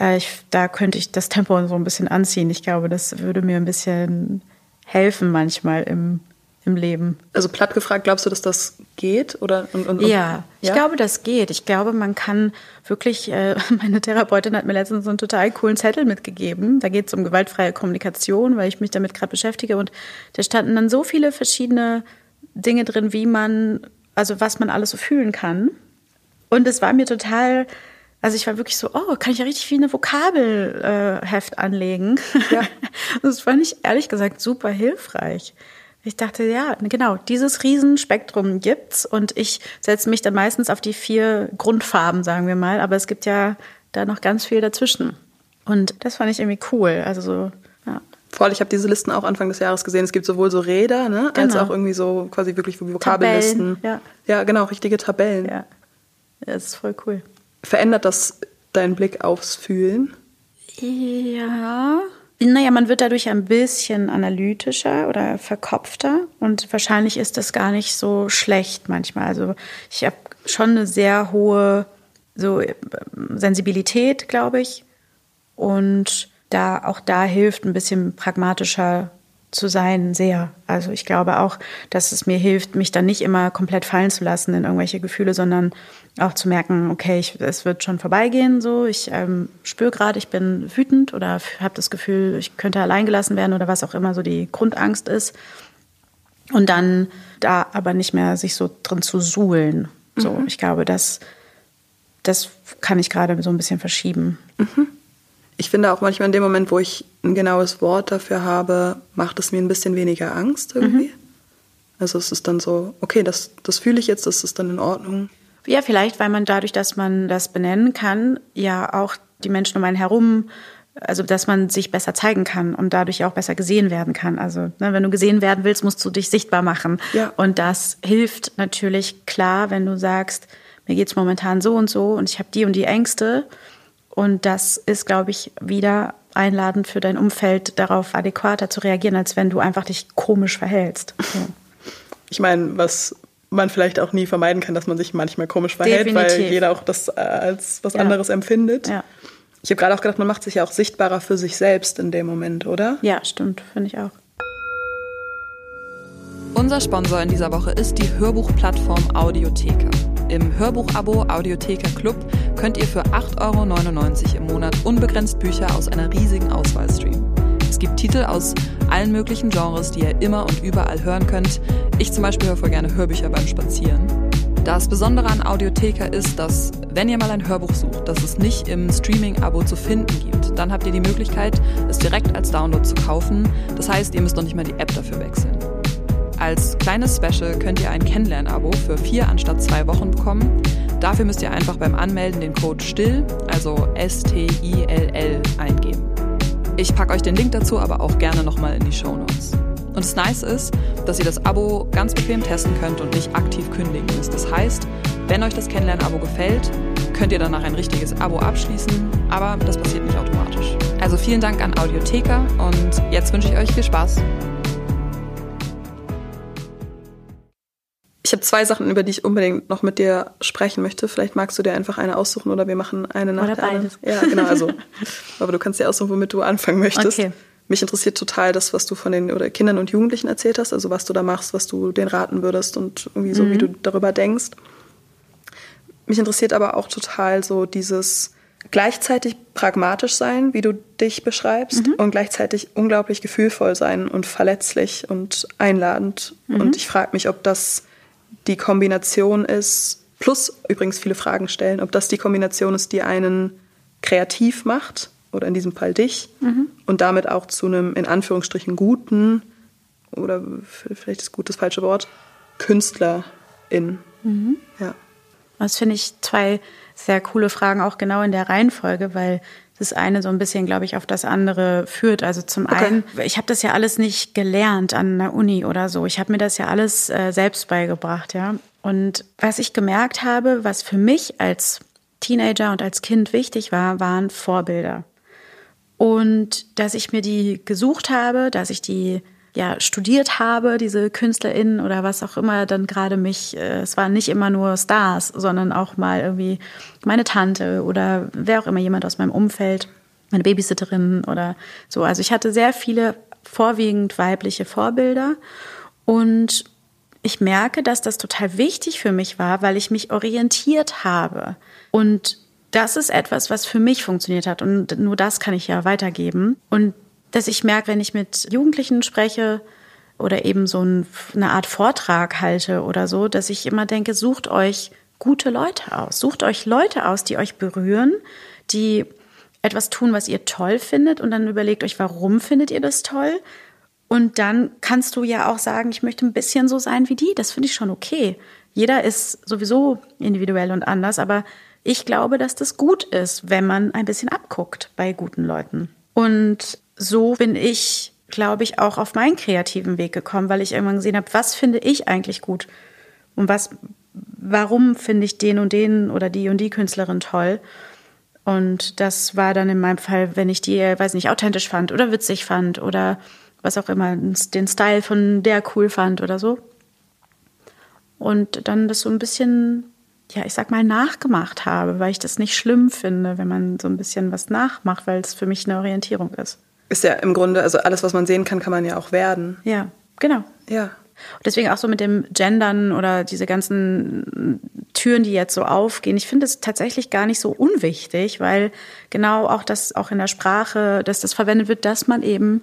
Äh, ich, da könnte ich das Tempo so ein bisschen anziehen. Ich glaube, das würde mir ein bisschen helfen manchmal im im Leben. Also platt gefragt, glaubst du, dass das geht? Oder, und, und, ja, ich glaube, das geht. Ich glaube, man kann wirklich, äh, [laughs] meine Therapeutin hat mir letztens so einen total coolen Zettel mitgegeben. Da geht es um gewaltfreie Kommunikation, weil ich mich damit gerade beschäftige. Und da standen dann so viele verschiedene Dinge drin, wie man, also was man alles so fühlen kann. Und es war mir total, also ich war wirklich so, oh, kann ich ja richtig wie eine Vokabelheft äh, anlegen. Ja. [laughs] das fand ich ehrlich gesagt super hilfreich. Ich dachte, ja, genau, dieses Riesenspektrum gibt's und ich setze mich dann meistens auf die vier Grundfarben, sagen wir mal, aber es gibt ja da noch ganz viel dazwischen. Und das fand ich irgendwie cool. Also so, ja. Voll, ich habe diese Listen auch Anfang des Jahres gesehen. Es gibt sowohl so Räder, ne, genau. als auch irgendwie so quasi wirklich Vokabellisten. ja. ja, genau, richtige Tabellen. Ja. Das ist voll cool. Verändert das deinen Blick aufs Fühlen? Ja, naja, man wird dadurch ein bisschen analytischer oder verkopfter und wahrscheinlich ist das gar nicht so schlecht manchmal. Also ich habe schon eine sehr hohe so Sensibilität, glaube ich. Und da auch da hilft ein bisschen pragmatischer zu sein sehr. Also ich glaube auch, dass es mir hilft, mich dann nicht immer komplett fallen zu lassen in irgendwelche Gefühle, sondern auch zu merken, okay, ich, es wird schon vorbeigehen. So, ich ähm, spüre gerade, ich bin wütend oder habe das Gefühl, ich könnte allein gelassen werden oder was auch immer so die Grundangst ist. Und dann da aber nicht mehr sich so drin zu suhlen. So, mhm. ich glaube, das, das kann ich gerade so ein bisschen verschieben. Mhm. Ich finde auch manchmal in dem Moment, wo ich ein genaues Wort dafür habe, macht es mir ein bisschen weniger Angst irgendwie. Mhm. Also es ist dann so, okay, das, das fühle ich jetzt, das ist dann in Ordnung. Ja, vielleicht, weil man dadurch, dass man das benennen kann, ja auch die Menschen um einen herum, also dass man sich besser zeigen kann und dadurch auch besser gesehen werden kann. Also ne, wenn du gesehen werden willst, musst du dich sichtbar machen. Ja. Und das hilft natürlich klar, wenn du sagst, mir geht's momentan so und so und ich habe die und die Ängste. Und das ist, glaube ich, wieder einladend für dein Umfeld, darauf adäquater zu reagieren, als wenn du einfach dich komisch verhältst. So. [laughs] Ich meine, was man vielleicht auch nie vermeiden kann, dass man sich manchmal komisch verhält, Definitiv. weil jeder auch das äh, als was ja. anderes empfindet. Ja. Ich habe gerade auch gedacht, man macht sich ja auch sichtbarer für sich selbst in dem Moment, oder? Ja, stimmt, finde ich auch. Unser Sponsor in dieser Woche ist die Hörbuchplattform Audiotheka. Im Hörbuchabo Audiotheka Club könnt ihr für 8,99 Euro im Monat unbegrenzt Bücher aus einer riesigen Auswahl streamen. Es gibt Titel aus allen möglichen Genres, die ihr immer und überall hören könnt. Ich zum Beispiel höre voll gerne Hörbücher beim Spazieren. Das Besondere an Audiotheka ist, dass, wenn ihr mal ein Hörbuch sucht, das es nicht im Streaming-Abo zu finden gibt, dann habt ihr die Möglichkeit, es direkt als Download zu kaufen. Das heißt, ihr müsst noch nicht mal die App dafür wechseln. Als kleines Special könnt ihr ein Kennenlern-Abo für vier anstatt zwei Wochen bekommen. Dafür müsst ihr einfach beim Anmelden den Code STILL, also S-T-I-L-L, eingeben. Ich packe euch den Link dazu aber auch gerne nochmal in die Show Notes. Und das Nice ist, dass ihr das Abo ganz bequem testen könnt und nicht aktiv kündigen müsst. Das heißt, wenn euch das Kennenlern-Abo gefällt, könnt ihr danach ein richtiges Abo abschließen, aber das passiert nicht automatisch. Also vielen Dank an Audiotheka und jetzt wünsche ich euch viel Spaß. Ich habe zwei Sachen, über die ich unbedingt noch mit dir sprechen möchte. Vielleicht magst du dir einfach eine aussuchen oder wir machen eine nach oder der beides. anderen. Ja, genau. Also, [laughs] aber du kannst dir aussuchen, womit du anfangen möchtest. Okay. Mich interessiert total das, was du von den oder Kindern und Jugendlichen erzählt hast, also was du da machst, was du denen raten würdest und irgendwie so, mhm. wie du darüber denkst. Mich interessiert aber auch total so dieses gleichzeitig pragmatisch sein, wie du dich beschreibst, mhm. und gleichzeitig unglaublich gefühlvoll sein und verletzlich und einladend. Mhm. Und ich frage mich, ob das die Kombination ist, plus übrigens viele Fragen stellen, ob das die Kombination ist, die einen kreativ macht oder in diesem Fall dich mhm. und damit auch zu einem in Anführungsstrichen guten oder vielleicht ist gut das falsche Wort, Künstlerin. Mhm. Ja. Das finde ich zwei sehr coole Fragen, auch genau in der Reihenfolge, weil das eine so ein bisschen, glaube ich, auf das andere führt. Also zum okay. einen, ich habe das ja alles nicht gelernt an der Uni oder so. Ich habe mir das ja alles äh, selbst beigebracht, ja. Und was ich gemerkt habe, was für mich als Teenager und als Kind wichtig war, waren Vorbilder. Und dass ich mir die gesucht habe, dass ich die ja studiert habe, diese KünstlerInnen oder was auch immer dann gerade mich, äh, es waren nicht immer nur Stars, sondern auch mal irgendwie meine Tante oder wer auch immer jemand aus meinem Umfeld, meine Babysitterin oder so. Also ich hatte sehr viele vorwiegend weibliche Vorbilder und ich merke, dass das total wichtig für mich war, weil ich mich orientiert habe. Und das ist etwas, was für mich funktioniert hat. Und nur das kann ich ja weitergeben. Und dass ich merke, wenn ich mit Jugendlichen spreche oder eben so eine Art Vortrag halte oder so, dass ich immer denke, sucht euch gute Leute aus. Sucht euch Leute aus, die euch berühren, die etwas tun, was ihr toll findet und dann überlegt euch, warum findet ihr das toll? Und dann kannst du ja auch sagen, ich möchte ein bisschen so sein wie die. Das finde ich schon okay. Jeder ist sowieso individuell und anders, aber ich glaube, dass das gut ist, wenn man ein bisschen abguckt bei guten Leuten. Und so bin ich, glaube ich, auch auf meinen kreativen Weg gekommen, weil ich irgendwann gesehen habe, was finde ich eigentlich gut und was, warum finde ich den und den oder die und die Künstlerin toll. Und das war dann in meinem Fall, wenn ich die, weiß nicht, authentisch fand oder witzig fand oder was auch immer, den Style von der cool fand oder so. Und dann das so ein bisschen, ja, ich sag mal, nachgemacht habe, weil ich das nicht schlimm finde, wenn man so ein bisschen was nachmacht, weil es für mich eine Orientierung ist ist ja im Grunde, also alles, was man sehen kann, kann man ja auch werden. Ja, genau. Ja. Und deswegen auch so mit dem Gendern oder diese ganzen Türen, die jetzt so aufgehen. Ich finde es tatsächlich gar nicht so unwichtig, weil genau auch das auch in der Sprache, dass das verwendet wird, dass man eben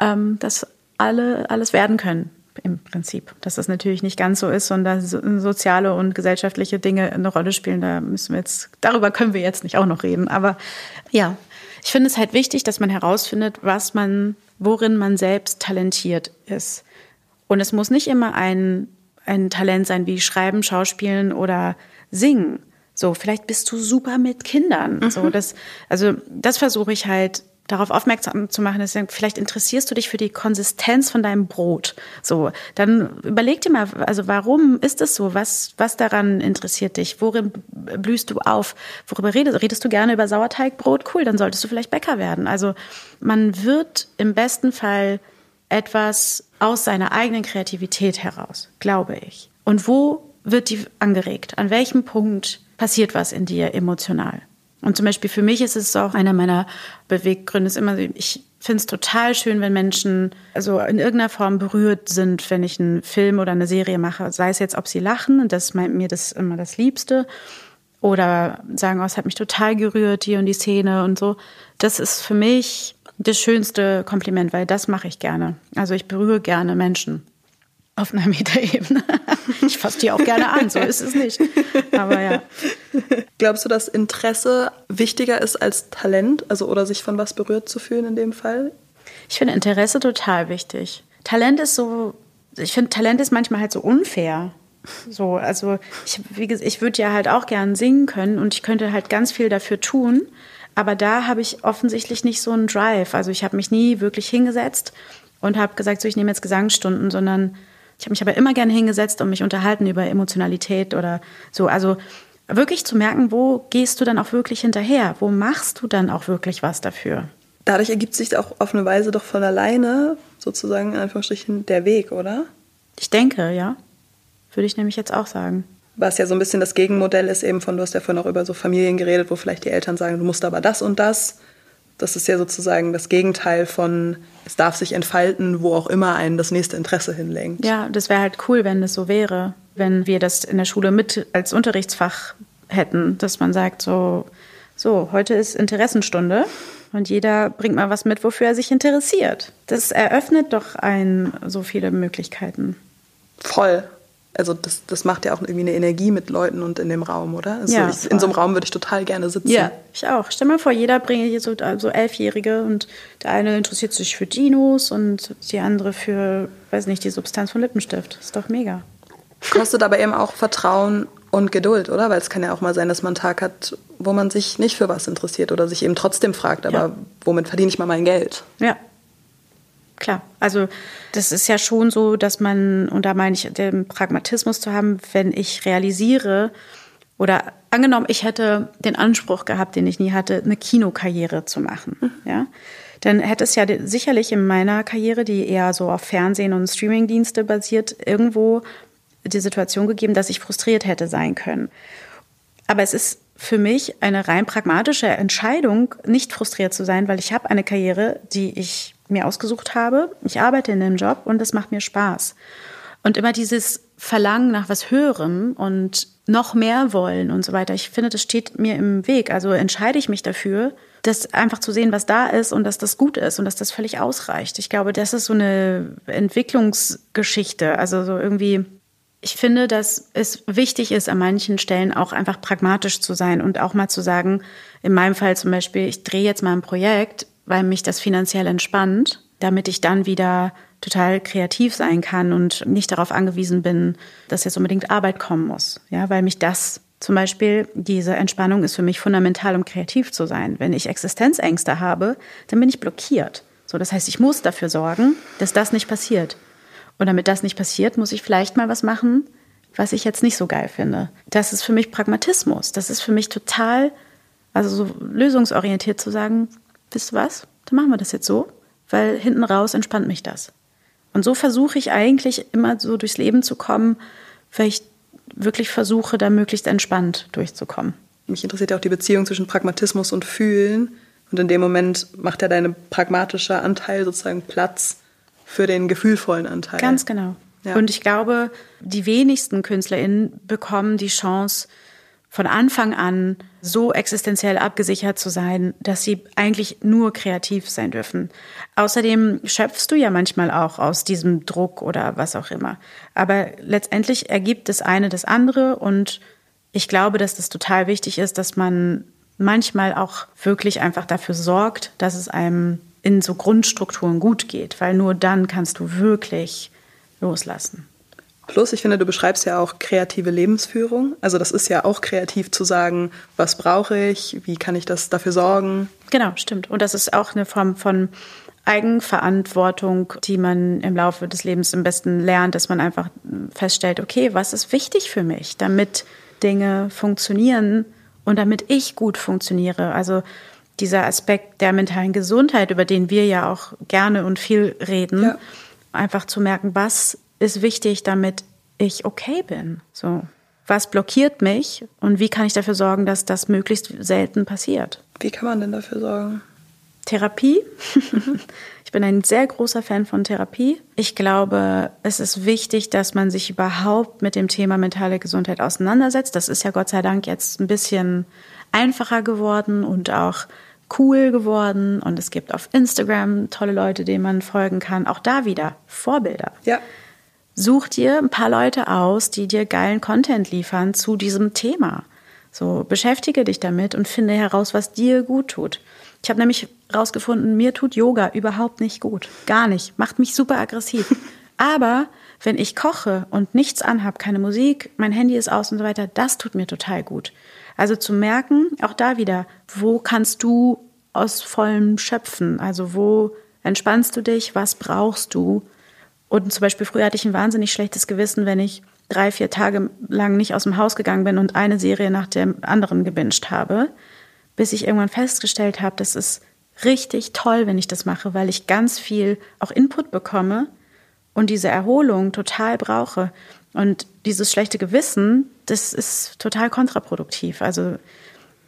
ähm, das alle alles werden können im Prinzip. Dass das natürlich nicht ganz so ist und dass soziale und gesellschaftliche Dinge eine Rolle spielen, da müssen wir jetzt, darüber können wir jetzt nicht auch noch reden. Aber ja, ich finde es halt wichtig, dass man herausfindet, was man, worin man selbst talentiert ist. Und es muss nicht immer ein, ein Talent sein wie Schreiben, Schauspielen oder Singen. So, vielleicht bist du super mit Kindern. Mhm. So, das, also, das versuche ich halt darauf aufmerksam zu machen, dass vielleicht interessierst du dich für die Konsistenz von deinem Brot. So, dann überleg dir mal, also warum ist es so? Was, was daran interessiert dich? Worin blühst du auf? Worüber redest, redest du gerne über Sauerteigbrot? Cool, dann solltest du vielleicht Bäcker werden. Also man wird im besten Fall etwas aus seiner eigenen Kreativität heraus, glaube ich. Und wo wird die angeregt? An welchem Punkt passiert was in dir emotional? Und zum Beispiel für mich ist es auch einer meiner Beweggründe, ist immer, ich finde es total schön, wenn Menschen also in irgendeiner Form berührt sind, wenn ich einen Film oder eine Serie mache. Sei es jetzt, ob sie lachen, und das meint mir das immer das Liebste. Oder sagen, oh, es hat mich total gerührt, die und die Szene und so. Das ist für mich das schönste Kompliment, weil das mache ich gerne. Also ich berühre gerne Menschen auf einer [laughs] Metaebene. Ich fasse die auch gerne an, so ist es nicht. Aber ja. Glaubst du, dass Interesse wichtiger ist als Talent, also oder sich von was berührt zu fühlen in dem Fall? Ich finde Interesse total wichtig. Talent ist so, ich finde Talent ist manchmal halt so unfair. So, also ich, wie gesagt, ich würde ja halt auch gern singen können und ich könnte halt ganz viel dafür tun. Aber da habe ich offensichtlich nicht so einen Drive. Also ich habe mich nie wirklich hingesetzt und habe gesagt, so ich nehme jetzt Gesangsstunden, sondern ich habe mich aber immer gerne hingesetzt und mich unterhalten über Emotionalität oder so. Also wirklich zu merken, wo gehst du dann auch wirklich hinterher? Wo machst du dann auch wirklich was dafür? Dadurch ergibt sich auch auf eine Weise doch von alleine sozusagen in Anführungsstrichen der Weg, oder? Ich denke, ja. Würde ich nämlich jetzt auch sagen. Was ja so ein bisschen das Gegenmodell ist eben von, du hast ja vorhin auch über so Familien geredet, wo vielleicht die Eltern sagen, du musst aber das und das. Das ist ja sozusagen das Gegenteil von, es darf sich entfalten, wo auch immer einen das nächste Interesse hinlenkt. Ja, das wäre halt cool, wenn das so wäre, wenn wir das in der Schule mit als Unterrichtsfach hätten, dass man sagt, so, so, heute ist Interessenstunde und jeder bringt mal was mit, wofür er sich interessiert. Das eröffnet doch ein so viele Möglichkeiten. Voll also das, das macht ja auch irgendwie eine Energie mit Leuten und in dem Raum, oder? Also ja, ich, in so einem Raum würde ich total gerne sitzen. Ja, ich auch. Stell mal vor, jeder bringt hier so, so Elfjährige und der eine interessiert sich für Dinos und die andere für, weiß nicht, die Substanz von Lippenstift. Ist doch mega. Kostet aber eben auch Vertrauen und Geduld, oder? Weil es kann ja auch mal sein, dass man einen Tag hat, wo man sich nicht für was interessiert oder sich eben trotzdem fragt, aber ja. womit verdiene ich mal mein Geld? Ja, klar. Also das ist ja schon so, dass man, und da meine ich den Pragmatismus zu haben, wenn ich realisiere oder angenommen, ich hätte den Anspruch gehabt, den ich nie hatte, eine Kinokarriere zu machen, mhm. ja, dann hätte es ja sicherlich in meiner Karriere, die eher so auf Fernsehen und Streamingdienste basiert, irgendwo die Situation gegeben, dass ich frustriert hätte sein können. Aber es ist für mich eine rein pragmatische Entscheidung, nicht frustriert zu sein, weil ich habe eine Karriere, die ich mir ausgesucht habe. Ich arbeite in dem Job und es macht mir Spaß. Und immer dieses Verlangen nach was Höherem und noch mehr wollen und so weiter. Ich finde, das steht mir im Weg. Also entscheide ich mich dafür, das einfach zu sehen, was da ist und dass das gut ist und dass das völlig ausreicht. Ich glaube, das ist so eine Entwicklungsgeschichte. Also so irgendwie, ich finde, dass es wichtig ist, an manchen Stellen auch einfach pragmatisch zu sein und auch mal zu sagen, in meinem Fall zum Beispiel, ich drehe jetzt mal ein Projekt, weil mich das finanziell entspannt, damit ich dann wieder total kreativ sein kann und nicht darauf angewiesen bin, dass jetzt unbedingt Arbeit kommen muss. Ja, weil mich das zum Beispiel, diese Entspannung ist für mich fundamental, um kreativ zu sein. Wenn ich Existenzängste habe, dann bin ich blockiert. So, das heißt, ich muss dafür sorgen, dass das nicht passiert. Und damit das nicht passiert, muss ich vielleicht mal was machen, was ich jetzt nicht so geil finde. Das ist für mich Pragmatismus. Das ist für mich total, also so lösungsorientiert zu sagen, wisst ihr was, dann machen wir das jetzt so, weil hinten raus entspannt mich das. Und so versuche ich eigentlich immer so durchs Leben zu kommen, weil ich wirklich versuche, da möglichst entspannt durchzukommen. Mich interessiert ja auch die Beziehung zwischen Pragmatismus und Fühlen. Und in dem Moment macht ja dein pragmatischer Anteil sozusagen Platz für den gefühlvollen Anteil. Ganz genau. Ja. Und ich glaube, die wenigsten KünstlerInnen bekommen die Chance, von Anfang an so existenziell abgesichert zu sein, dass sie eigentlich nur kreativ sein dürfen. Außerdem schöpfst du ja manchmal auch aus diesem Druck oder was auch immer. Aber letztendlich ergibt das eine das andere und ich glaube, dass das total wichtig ist, dass man manchmal auch wirklich einfach dafür sorgt, dass es einem in so Grundstrukturen gut geht, weil nur dann kannst du wirklich loslassen. Plus, ich finde, du beschreibst ja auch kreative Lebensführung. Also das ist ja auch kreativ zu sagen, was brauche ich, wie kann ich das dafür sorgen. Genau, stimmt. Und das ist auch eine Form von Eigenverantwortung, die man im Laufe des Lebens am besten lernt, dass man einfach feststellt, okay, was ist wichtig für mich, damit Dinge funktionieren und damit ich gut funktioniere. Also dieser Aspekt der mentalen Gesundheit, über den wir ja auch gerne und viel reden, ja. Einfach zu merken, was ist wichtig, damit ich okay bin. So. Was blockiert mich und wie kann ich dafür sorgen, dass das möglichst selten passiert? Wie kann man denn dafür sorgen? Therapie. [laughs] ich bin ein sehr großer Fan von Therapie. Ich glaube, es ist wichtig, dass man sich überhaupt mit dem Thema mentale Gesundheit auseinandersetzt. Das ist ja Gott sei Dank jetzt ein bisschen einfacher geworden und auch cool geworden. Und es gibt auf Instagram tolle Leute, denen man folgen kann. Auch da wieder Vorbilder. Ja such dir ein paar Leute aus, die dir geilen Content liefern zu diesem Thema. So, beschäftige dich damit und finde heraus, was dir gut tut. Ich habe nämlich herausgefunden, mir tut Yoga überhaupt nicht gut. Gar nicht. Macht mich super aggressiv. [laughs] Aber wenn ich koche und nichts anhab, keine Musik, mein Handy ist aus und so weiter, das tut mir total gut. Also zu merken, auch da wieder, wo kannst du aus vollem schöpfen? Also wo entspannst du dich? Was brauchst du? Und zum Beispiel früher hatte ich ein wahnsinnig schlechtes Gewissen, wenn ich drei, vier Tage lang nicht aus dem Haus gegangen bin und eine Serie nach der anderen gebinged habe, bis ich irgendwann festgestellt habe, das ist richtig toll, wenn ich das mache, weil ich ganz viel auch Input bekomme und diese Erholung total brauche. Und dieses schlechte Gewissen, das ist total kontraproduktiv. Also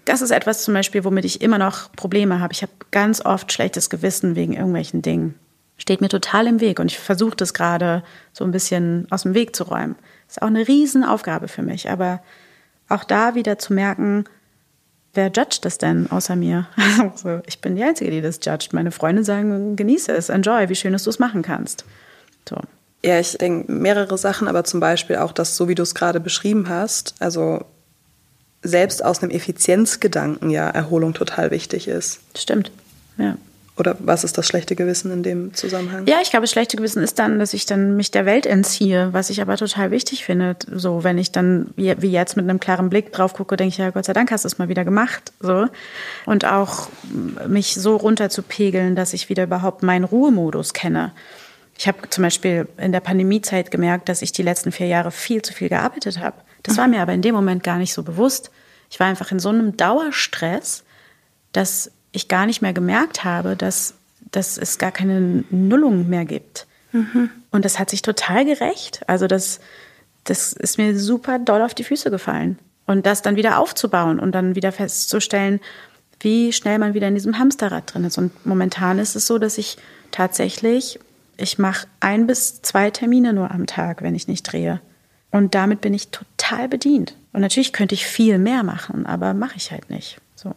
das ist etwas zum Beispiel, womit ich immer noch Probleme habe. Ich habe ganz oft schlechtes Gewissen wegen irgendwelchen Dingen steht mir total im Weg und ich versuche das gerade so ein bisschen aus dem Weg zu räumen. Ist auch eine Riesenaufgabe für mich, aber auch da wieder zu merken, wer judgt das denn außer mir? [laughs] Also, ich bin die Einzige, die das judgt. Meine Freunde sagen, genieße es, enjoy, wie schön, dass du es machen kannst. So. Ja, ich denke mehrere Sachen, aber zum Beispiel auch das, so wie du es gerade beschrieben hast, also selbst aus einem Effizienzgedanken ja Erholung total wichtig ist. Stimmt, ja. Oder was ist das schlechte Gewissen in dem Zusammenhang? Ja, ich glaube, das schlechte Gewissen ist dann, dass ich dann mich der Welt entziehe, was ich aber total wichtig finde. So, wenn ich dann wie jetzt mit einem klaren Blick drauf gucke, denke ich, ja, Gott sei Dank hast du es mal wieder gemacht. So. Und auch mich so runterzupegeln, dass ich wieder überhaupt meinen Ruhemodus kenne. Ich habe zum Beispiel in der Pandemiezeit gemerkt, dass ich die letzten vier Jahre viel zu viel gearbeitet habe. Das war mir aber in dem Moment gar nicht so bewusst. Ich war einfach in so einem Dauerstress, dass ich gar nicht mehr gemerkt habe, dass, dass es gar keine Nullung mehr gibt. Mhm. Und das hat sich total gerecht. Also das, das ist mir super doll auf die Füße gefallen. Und das dann wieder aufzubauen und dann wieder festzustellen, wie schnell man wieder in diesem Hamsterrad drin ist. Und momentan ist es so, dass ich tatsächlich, ich mache ein bis zwei Termine nur am Tag, wenn ich nicht drehe. Und damit bin ich total bedient. Und natürlich könnte ich viel mehr machen, aber mache ich halt nicht. So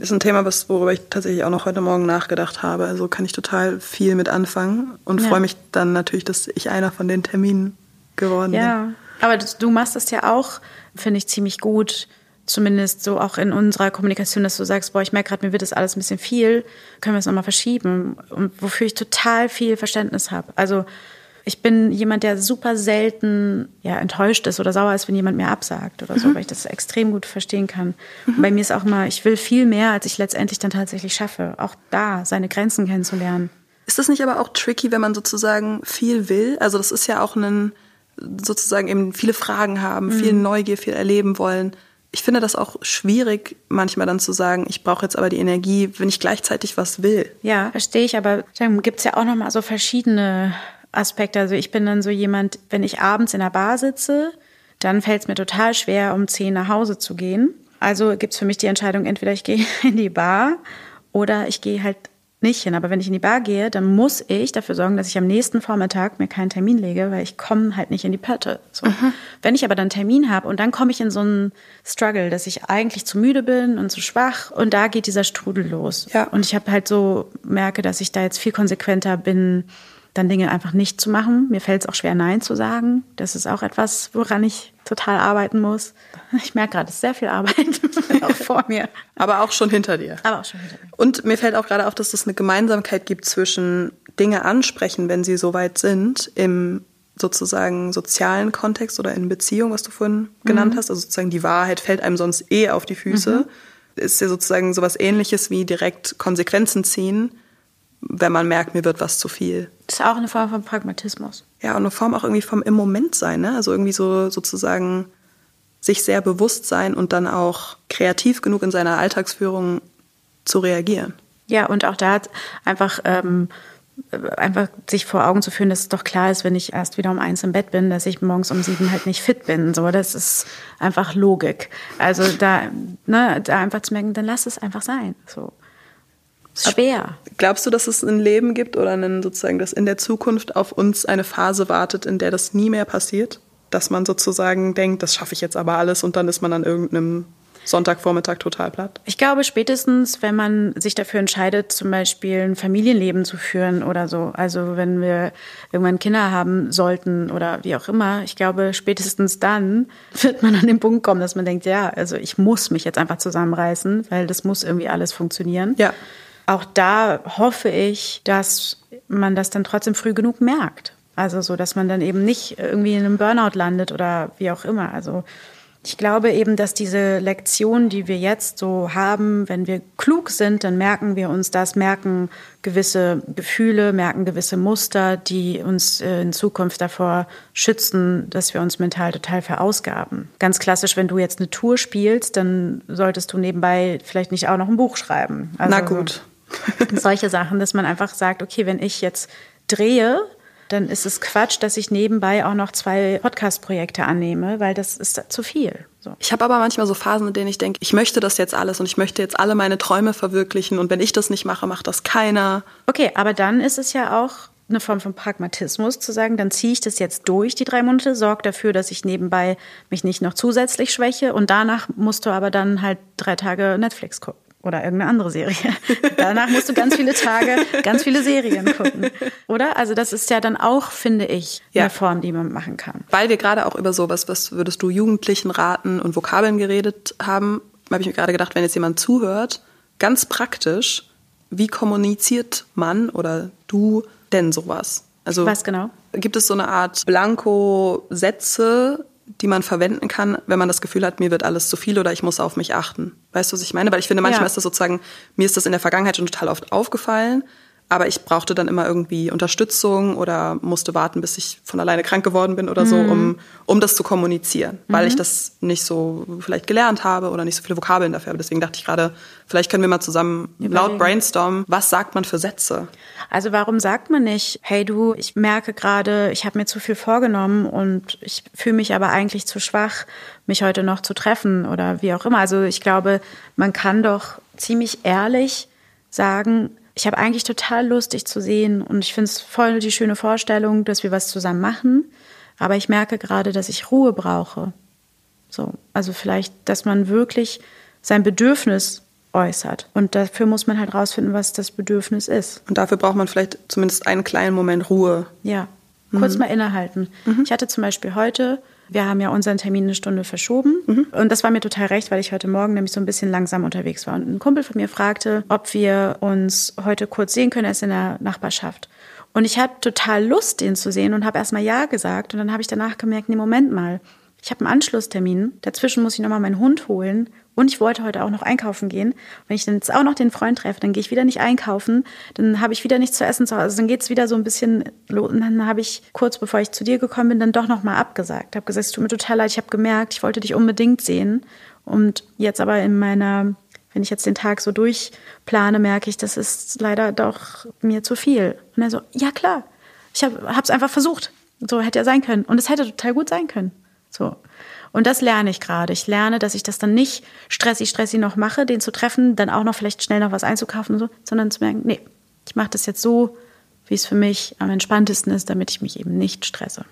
ist ein Thema, was, worüber ich tatsächlich auch noch heute Morgen nachgedacht habe. Also kann ich total viel mit anfangen und ja. freue mich dann natürlich, dass ich einer von den Terminen geworden ja. bin. Ja, aber du machst das ja auch, finde ich, ziemlich gut. Zumindest so auch in unserer Kommunikation, dass du sagst, boah, ich merke gerade, mir wird das alles ein bisschen viel, können wir es nochmal verschieben. Und wofür ich total viel Verständnis habe. Also ich bin jemand, der super selten ja, enttäuscht ist oder sauer ist, wenn jemand mir absagt oder so, mhm. weil ich das extrem gut verstehen kann. Mhm. Und bei mir ist auch immer, ich will viel mehr, als ich letztendlich dann tatsächlich schaffe. Auch da seine Grenzen kennenzulernen. Ist das nicht aber auch tricky, wenn man sozusagen viel will? Also das ist ja auch ein, sozusagen eben viele Fragen haben, mhm. viel Neugier, viel erleben wollen. Ich finde das auch schwierig, manchmal dann zu sagen, ich brauche jetzt aber die Energie, wenn ich gleichzeitig was will. Ja, verstehe ich, aber dann gibt es ja auch nochmal so verschiedene Aspekt. Also ich bin dann so jemand, wenn ich abends in der Bar sitze, dann fällt es mir total schwer, um zehn nach Hause zu gehen. Also gibt es für mich die Entscheidung, entweder ich gehe [laughs] in die Bar oder ich gehe halt nicht hin. Aber wenn ich in die Bar gehe, dann muss ich dafür sorgen, dass ich am nächsten Vormittag mir keinen Termin lege, weil ich komme halt nicht in die Pötte. So. Mhm. Wenn ich aber dann einen Termin habe und dann komme ich in so einen Struggle, dass ich eigentlich zu müde bin und zu schwach und da geht dieser Strudel los. Ja. Und ich habe halt so merke, dass ich da jetzt viel konsequenter bin, dann Dinge einfach nicht zu machen. Mir fällt es auch schwer, Nein zu sagen. Das ist auch etwas, woran ich total arbeiten muss. Ich merke gerade, es ist sehr viel Arbeit [laughs] auch vor mir. Aber auch schon hinter dir. Aber auch schon hinter mir. Und mir fällt auch gerade auf, dass es eine Gemeinsamkeit gibt zwischen Dinge ansprechen, wenn sie soweit sind, im sozusagen sozialen Kontext oder in Beziehung, was du vorhin mhm. genannt hast. Also sozusagen die Wahrheit fällt einem sonst eh auf die Füße. Mhm. Ist ja sozusagen sowas ähnliches wie direkt Konsequenzen ziehen wenn man merkt, mir wird was zu viel. Das ist auch eine Form von Pragmatismus. Ja, und eine Form auch irgendwie vom im Moment sein, ne? Also irgendwie so sozusagen sich sehr bewusst sein und dann auch kreativ genug in seiner Alltagsführung zu reagieren. Ja, und auch da einfach ähm, einfach sich vor Augen zu führen, dass es doch klar ist, wenn ich erst wieder um eins im Bett bin, dass ich morgens um sieben halt nicht fit bin. So, das ist einfach Logik. Also da, ne, da einfach zu merken, dann lass es einfach sein. So schwer. Glaubst du, dass es ein Leben gibt oder einen, sozusagen, dass in der Zukunft auf uns eine Phase wartet, in der das nie mehr passiert? Dass man sozusagen denkt, das schaffe ich jetzt aber alles und dann ist man an irgendeinem Sonntagvormittag total platt? Ich glaube spätestens, wenn man sich dafür entscheidet, zum Beispiel ein Familienleben zu führen oder so. Also wenn wir irgendwann Kinder haben sollten oder wie auch immer. Ich glaube, spätestens dann [laughs] wird man an den Punkt kommen, dass man denkt, ja, also ich muss mich jetzt einfach zusammenreißen, weil das muss irgendwie alles funktionieren. Ja auch da hoffe ich, dass man das dann trotzdem früh genug merkt. Also so, dass man dann eben nicht irgendwie in einem Burnout landet oder wie auch immer. Also ich glaube eben, dass diese Lektion, die wir jetzt so haben, wenn wir klug sind, dann merken wir uns das, merken gewisse Gefühle, merken gewisse Muster, die uns äh, in Zukunft davor schützen, dass wir uns mental total verausgaben. Ganz klassisch, wenn du jetzt eine Tour spielst, dann solltest du nebenbei vielleicht nicht auch noch ein Buch schreiben. Also Na gut. [laughs] solche Sachen, dass man einfach sagt, okay, wenn ich jetzt drehe, dann ist es Quatsch, dass ich nebenbei auch noch zwei Podcast-Projekte annehme, weil das ist zu viel. So. Ich habe aber manchmal so Phasen, in denen ich denke, ich möchte das jetzt alles und ich möchte jetzt alle meine Träume verwirklichen und wenn ich das nicht mache, macht das keiner. Okay, aber dann ist es ja auch eine Form von Pragmatismus zu sagen, dann ziehe ich das jetzt durch die drei Monate, sorge dafür, dass ich nebenbei mich nicht noch zusätzlich schwäche und danach musst du aber dann halt drei Tage Netflix gucken oder irgendeine andere Serie. [laughs] Danach musst du ganz viele Tage, ganz viele Serien gucken. Oder? Also das ist ja dann auch, finde ich, ja. eine Form, die man machen kann. Weil wir gerade auch über sowas, was würdest du Jugendlichen raten und Vokabeln geredet haben, habe ich mir gerade gedacht, wenn jetzt jemand zuhört, ganz praktisch, wie kommuniziert man oder du denn sowas? Also was genau? Gibt es so eine Art Blanko-Sätze, die man verwenden kann, wenn man das Gefühl hat, mir wird alles zu viel oder ich muss auf mich achten. Weißt du, was ich meine? Weil ich finde, manchmal ja. ist das sozusagen, mir ist das in der Vergangenheit schon total oft aufgefallen, aber ich brauchte dann immer irgendwie Unterstützung oder musste warten, bis ich von alleine krank geworden bin oder mhm. so, um, um das zu kommunizieren, weil mhm. ich das nicht so vielleicht gelernt habe oder nicht so viele Vokabeln dafür habe. Deswegen dachte ich gerade, vielleicht können wir mal zusammen Überlegen. laut brainstormen, was sagt man für Sätze? Also warum sagt man nicht, hey du, ich merke gerade, ich habe mir zu viel vorgenommen und ich fühle mich aber eigentlich zu schwach, mich heute noch zu treffen oder wie auch immer. Also ich glaube, man kann doch ziemlich ehrlich sagen, ich habe eigentlich total Lust, dich zu sehen und ich finde es voll die schöne Vorstellung, dass wir was zusammen machen. Aber ich merke gerade, dass ich Ruhe brauche. So, also vielleicht, dass man wirklich sein Bedürfnis äußert. Und dafür muss man halt rausfinden, was das Bedürfnis ist. Und dafür braucht man vielleicht zumindest einen kleinen Moment Ruhe. Ja, kurz mhm. mal innehalten. Mhm. Ich hatte zum Beispiel heute wir haben ja unseren Termin eine Stunde verschoben. Mhm. Und das war mir total recht, weil ich heute Morgen nämlich so ein bisschen langsam unterwegs war. Und ein Kumpel von mir fragte, ob wir uns heute kurz sehen können. Er ist in der Nachbarschaft. Und ich hatte total Lust, ihn zu sehen und habe erstmal Ja gesagt. Und dann habe ich danach gemerkt, nee, Moment mal. Ich habe einen Anschlusstermin. Dazwischen muss ich nochmal meinen Hund holen. Und ich wollte heute auch noch einkaufen gehen. Wenn ich dann jetzt auch noch den Freund treffe, dann gehe ich wieder nicht einkaufen. Dann habe ich wieder nichts zu essen zu Hause. Also dann geht es wieder so ein bisschen los. Und dann habe ich kurz bevor ich zu dir gekommen bin, dann doch nochmal abgesagt. Habe gesagt, es tut mir total leid. Ich habe gemerkt, ich wollte dich unbedingt sehen. Und jetzt aber in meiner, wenn ich jetzt den Tag so durchplane, merke ich, das ist leider doch mir zu viel. Und er so, ja klar. Ich habe es einfach versucht. So hätte ja sein können. Und es hätte total gut sein können. So. Und das lerne ich gerade. Ich lerne, dass ich das dann nicht stressig, stressig noch mache, den zu treffen, dann auch noch vielleicht schnell noch was einzukaufen und so, sondern zu merken, nee, ich mache das jetzt so, wie es für mich am entspanntesten ist, damit ich mich eben nicht stresse.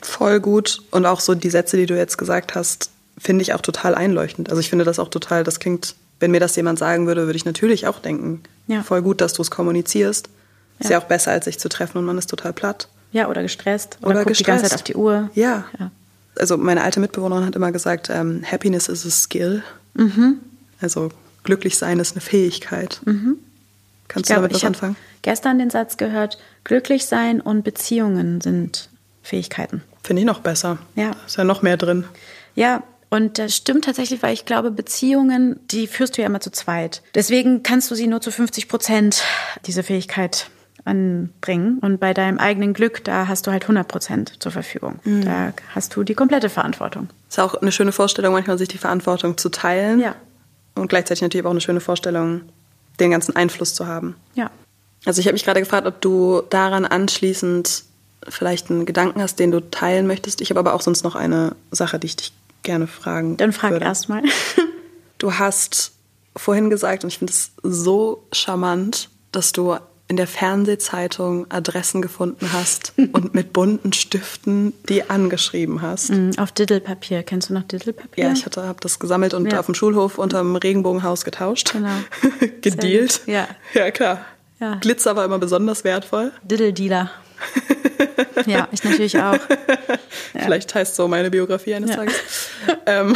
Voll gut. Und auch so die Sätze, die du jetzt gesagt hast, finde ich auch total einleuchtend. Also ich finde das auch total, das klingt, wenn mir das jemand sagen würde, würde ich natürlich auch denken, ja. voll gut, dass du es kommunizierst. Ist ja auch besser, als sich zu treffen und man ist total platt. Ja, oder gestresst. Oder, guckt gestresst. die ganze Zeit auf die Uhr. Ja. Ja. Also meine alte Mitbewohnerin hat immer gesagt, ähm, Happiness is a skill. Also glücklich sein ist eine Fähigkeit. Kannst Mhm. Ich du damit was ich habe anfangen? gestern den Satz gehört, glücklich sein und Beziehungen sind Fähigkeiten. Finde ich noch besser. Ja. Ist ja noch mehr drin. Ja, und das stimmt tatsächlich, weil ich glaube, Beziehungen, die führst du ja immer zu zweit. Deswegen kannst du sie nur zu 50 Prozent, diese Fähigkeit, anbringen. Und bei deinem eigenen Glück, da hast du halt 100 Prozent zur Verfügung. Da hast du die komplette Verantwortung. Ist auch eine schöne Vorstellung, manchmal sich die Verantwortung zu teilen. Ja. Und gleichzeitig natürlich auch eine schöne Vorstellung, den ganzen Einfluss zu haben. Ja. Also ich habe mich gerade gefragt, ob du daran anschließend vielleicht einen Gedanken hast, den du teilen möchtest. Ich habe aber auch sonst noch eine Sache, die ich dich gerne fragen Dann frag würde. erst mal. Du hast vorhin gesagt, und ich finde es so charmant, dass du in der Fernsehzeitung Adressen gefunden hast [laughs] und mit bunten Stiften die angeschrieben hast. Mm, Auf Diddlepapier. Kennst du noch Diddlepapier? Ja, ich hatte, habe das gesammelt und Ja. auf dem Schulhof unterm Regenbogenhaus getauscht. Genau. [laughs] Gedealt. Ja. Ja, klar. Ja. Glitzer war immer besonders wertvoll. Diddle-Dealer. [laughs] ja, ich natürlich auch. Vielleicht heißt so meine Biografie eines Ja. Tages. ähm,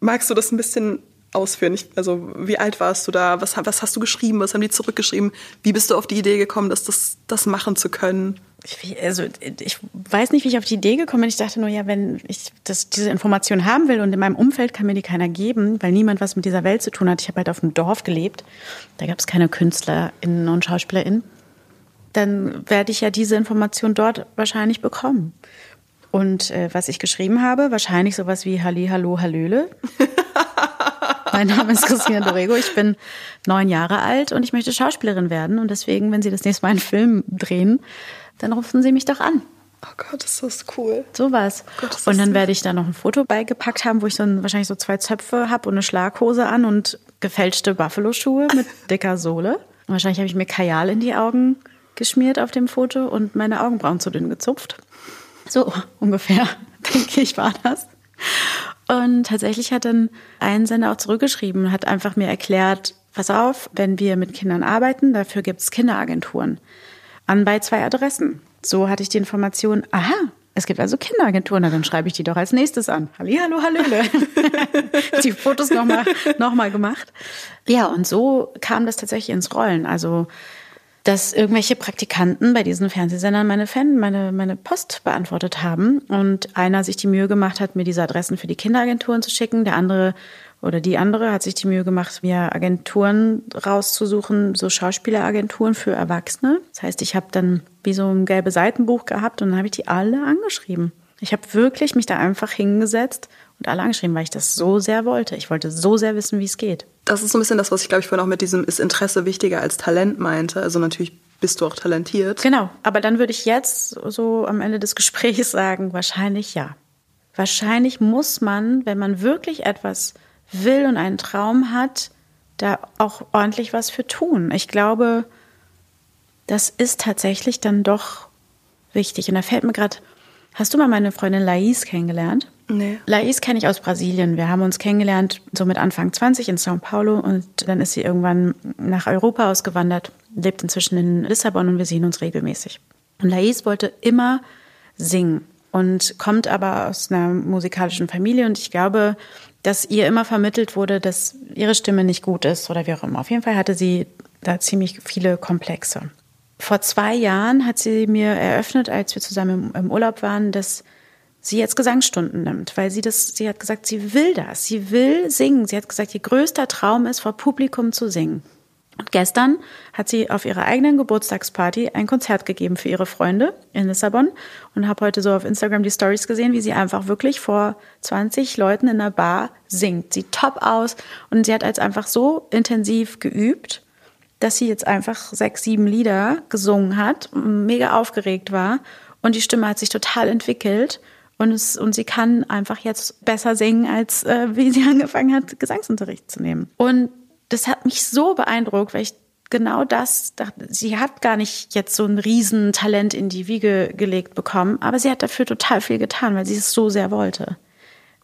magst du das ein bisschen ausführen? Ich, also, wie alt warst du da? Was, was hast du geschrieben? Was haben die zurückgeschrieben? Wie bist du auf die Idee gekommen, dass das, das machen zu können? Ich, also ich weiß nicht, wie ich auf die Idee gekommen bin. Ich dachte nur, ja, wenn ich das, diese Information haben will und in meinem Umfeld kann mir die keiner geben, weil niemand was mit dieser Welt zu tun hat. Ich habe halt auf dem Dorf gelebt. Da gab es keine KünstlerInnen und SchauspielerInnen. Dann werde ich ja diese Information dort wahrscheinlich bekommen. Und äh, was ich geschrieben habe, wahrscheinlich sowas wie Halli, Hallo, Hallöle. [laughs] Mein Name ist Christina Dorego, ich bin neun Jahre alt und ich möchte Schauspielerin werden. Und deswegen, wenn Sie das nächste Mal einen Film drehen, dann rufen Sie mich doch an. Oh Gott, ist das cool. Sowas. Gott, das und dann werde ich da noch ein Foto beigepackt haben, wo ich so ein, wahrscheinlich so zwei Zöpfe habe und eine Schlaghose an und gefälschte Buffalo-Schuhe mit [laughs] dicker Sohle. Und wahrscheinlich habe ich mir Kajal in die Augen geschmiert auf dem Foto und meine Augenbrauen zu dünn gezupft. So ungefähr, [laughs] denke ich, war das. Und tatsächlich hat dann ein Sender auch zurückgeschrieben, hat einfach mir erklärt, pass auf, wenn wir mit Kindern arbeiten, dafür gibt es Kinderagenturen. An bei zwei Adressen. So hatte ich die Information, aha, es gibt also Kinderagenturen, dann schreibe ich die doch als nächstes an. Hallihallo, Hallöle. [laughs] die Fotos nochmal noch mal gemacht. Ja, und so kam das tatsächlich ins Rollen. Also dass irgendwelche Praktikanten bei diesen Fernsehsendern meine Fan, meine, meine Post beantwortet haben und einer sich die Mühe gemacht hat, mir diese Adressen für die Kinderagenturen zu schicken. Der andere oder die andere hat sich die Mühe gemacht, mir Agenturen rauszusuchen, so Schauspieleragenturen für Erwachsene. Das heißt, ich habe dann wie so ein gelbe Seitenbuch gehabt und dann habe ich die alle angeschrieben. Ich habe wirklich mich da einfach hingesetzt und alle angeschrieben, weil ich das so sehr wollte. Ich wollte so sehr wissen, wie es geht. Das ist so ein bisschen das, was ich glaube ich vorhin auch mit diesem ist Interesse wichtiger als Talent meinte. Also natürlich bist du auch talentiert. Genau, aber dann würde ich jetzt so am Ende des Gesprächs sagen, wahrscheinlich ja. Wahrscheinlich muss man, wenn man wirklich etwas will und einen Traum hat, da auch ordentlich was für tun. Ich glaube, das ist tatsächlich dann doch wichtig. Und da fällt mir gerade, hast du mal meine Freundin Lais kennengelernt? Nee. Lais kenne ich aus Brasilien. Wir haben uns kennengelernt, so mit Anfang 20 in São Paulo und dann ist sie irgendwann nach Europa ausgewandert, lebt inzwischen in Lissabon und wir sehen uns regelmäßig. Und Lais wollte immer singen und kommt aber aus einer musikalischen Familie und ich glaube, dass ihr immer vermittelt wurde, dass ihre Stimme nicht gut ist oder wie auch immer. Auf jeden Fall hatte sie da ziemlich viele Komplexe. Vor zwei Jahren hat sie mir eröffnet, als wir zusammen im Urlaub waren, dass sie jetzt Gesangsstunden nimmt, weil sie das, sie hat gesagt, sie will das, sie will singen. Sie hat gesagt, ihr größter Traum ist, vor Publikum zu singen. Und gestern hat sie auf ihrer eigenen Geburtstagsparty ein Konzert gegeben für ihre Freunde in Lissabon und habe heute so auf Instagram die Stories gesehen, wie sie einfach wirklich vor 20 Leuten in einer Bar singt. Sieht top aus und sie hat als einfach so intensiv geübt, dass sie jetzt einfach sechs, sieben Lieder gesungen hat, mega aufgeregt war und die Stimme hat sich total entwickelt und, es, und sie kann einfach jetzt besser singen, als äh, wie sie [laughs] angefangen hat, Gesangsunterricht zu nehmen. Und das hat mich so beeindruckt, weil ich genau das dachte, sie hat gar nicht jetzt so ein Riesentalent in die Wiege gelegt bekommen, aber sie hat dafür total viel getan, weil sie es so sehr wollte.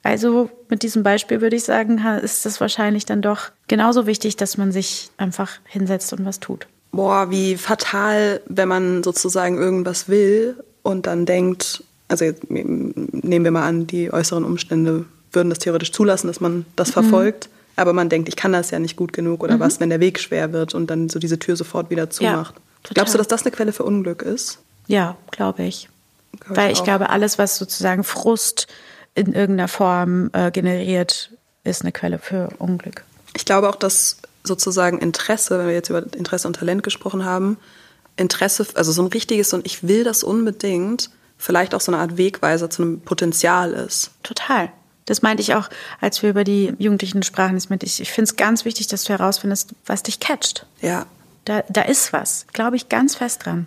Also mit diesem Beispiel würde ich sagen, ist es wahrscheinlich dann doch genauso wichtig, dass man sich einfach hinsetzt und was tut. boah, wie fatal, wenn man sozusagen irgendwas will und dann denkt, also jetzt nehmen wir mal an, die äußeren Umstände würden das theoretisch zulassen, dass man das verfolgt. Mhm. Aber man denkt, ich kann das ja nicht gut genug oder mhm. was, wenn der Weg schwer wird und dann so diese Tür sofort wieder zumacht. Ja, Glaubst du, dass das eine Quelle für Unglück ist? Ja, glaube ich. Glaub Weil ich, ich glaube, alles, was sozusagen Frust in irgendeiner Form äh, generiert, ist eine Quelle für Unglück. Ich glaube auch, dass sozusagen Interesse, wenn wir jetzt über Interesse und Talent gesprochen haben, Interesse, also so ein richtiges und ich will das unbedingt, vielleicht auch so eine Art Wegweiser zu einem Potenzial ist. Total. Das meinte ich auch, als wir über die Jugendlichen sprachen. Das meinte ich, ich finde es ganz wichtig, dass du herausfindest, was dich catcht. Ja. Da, da ist was, glaube ich, ganz fest dran.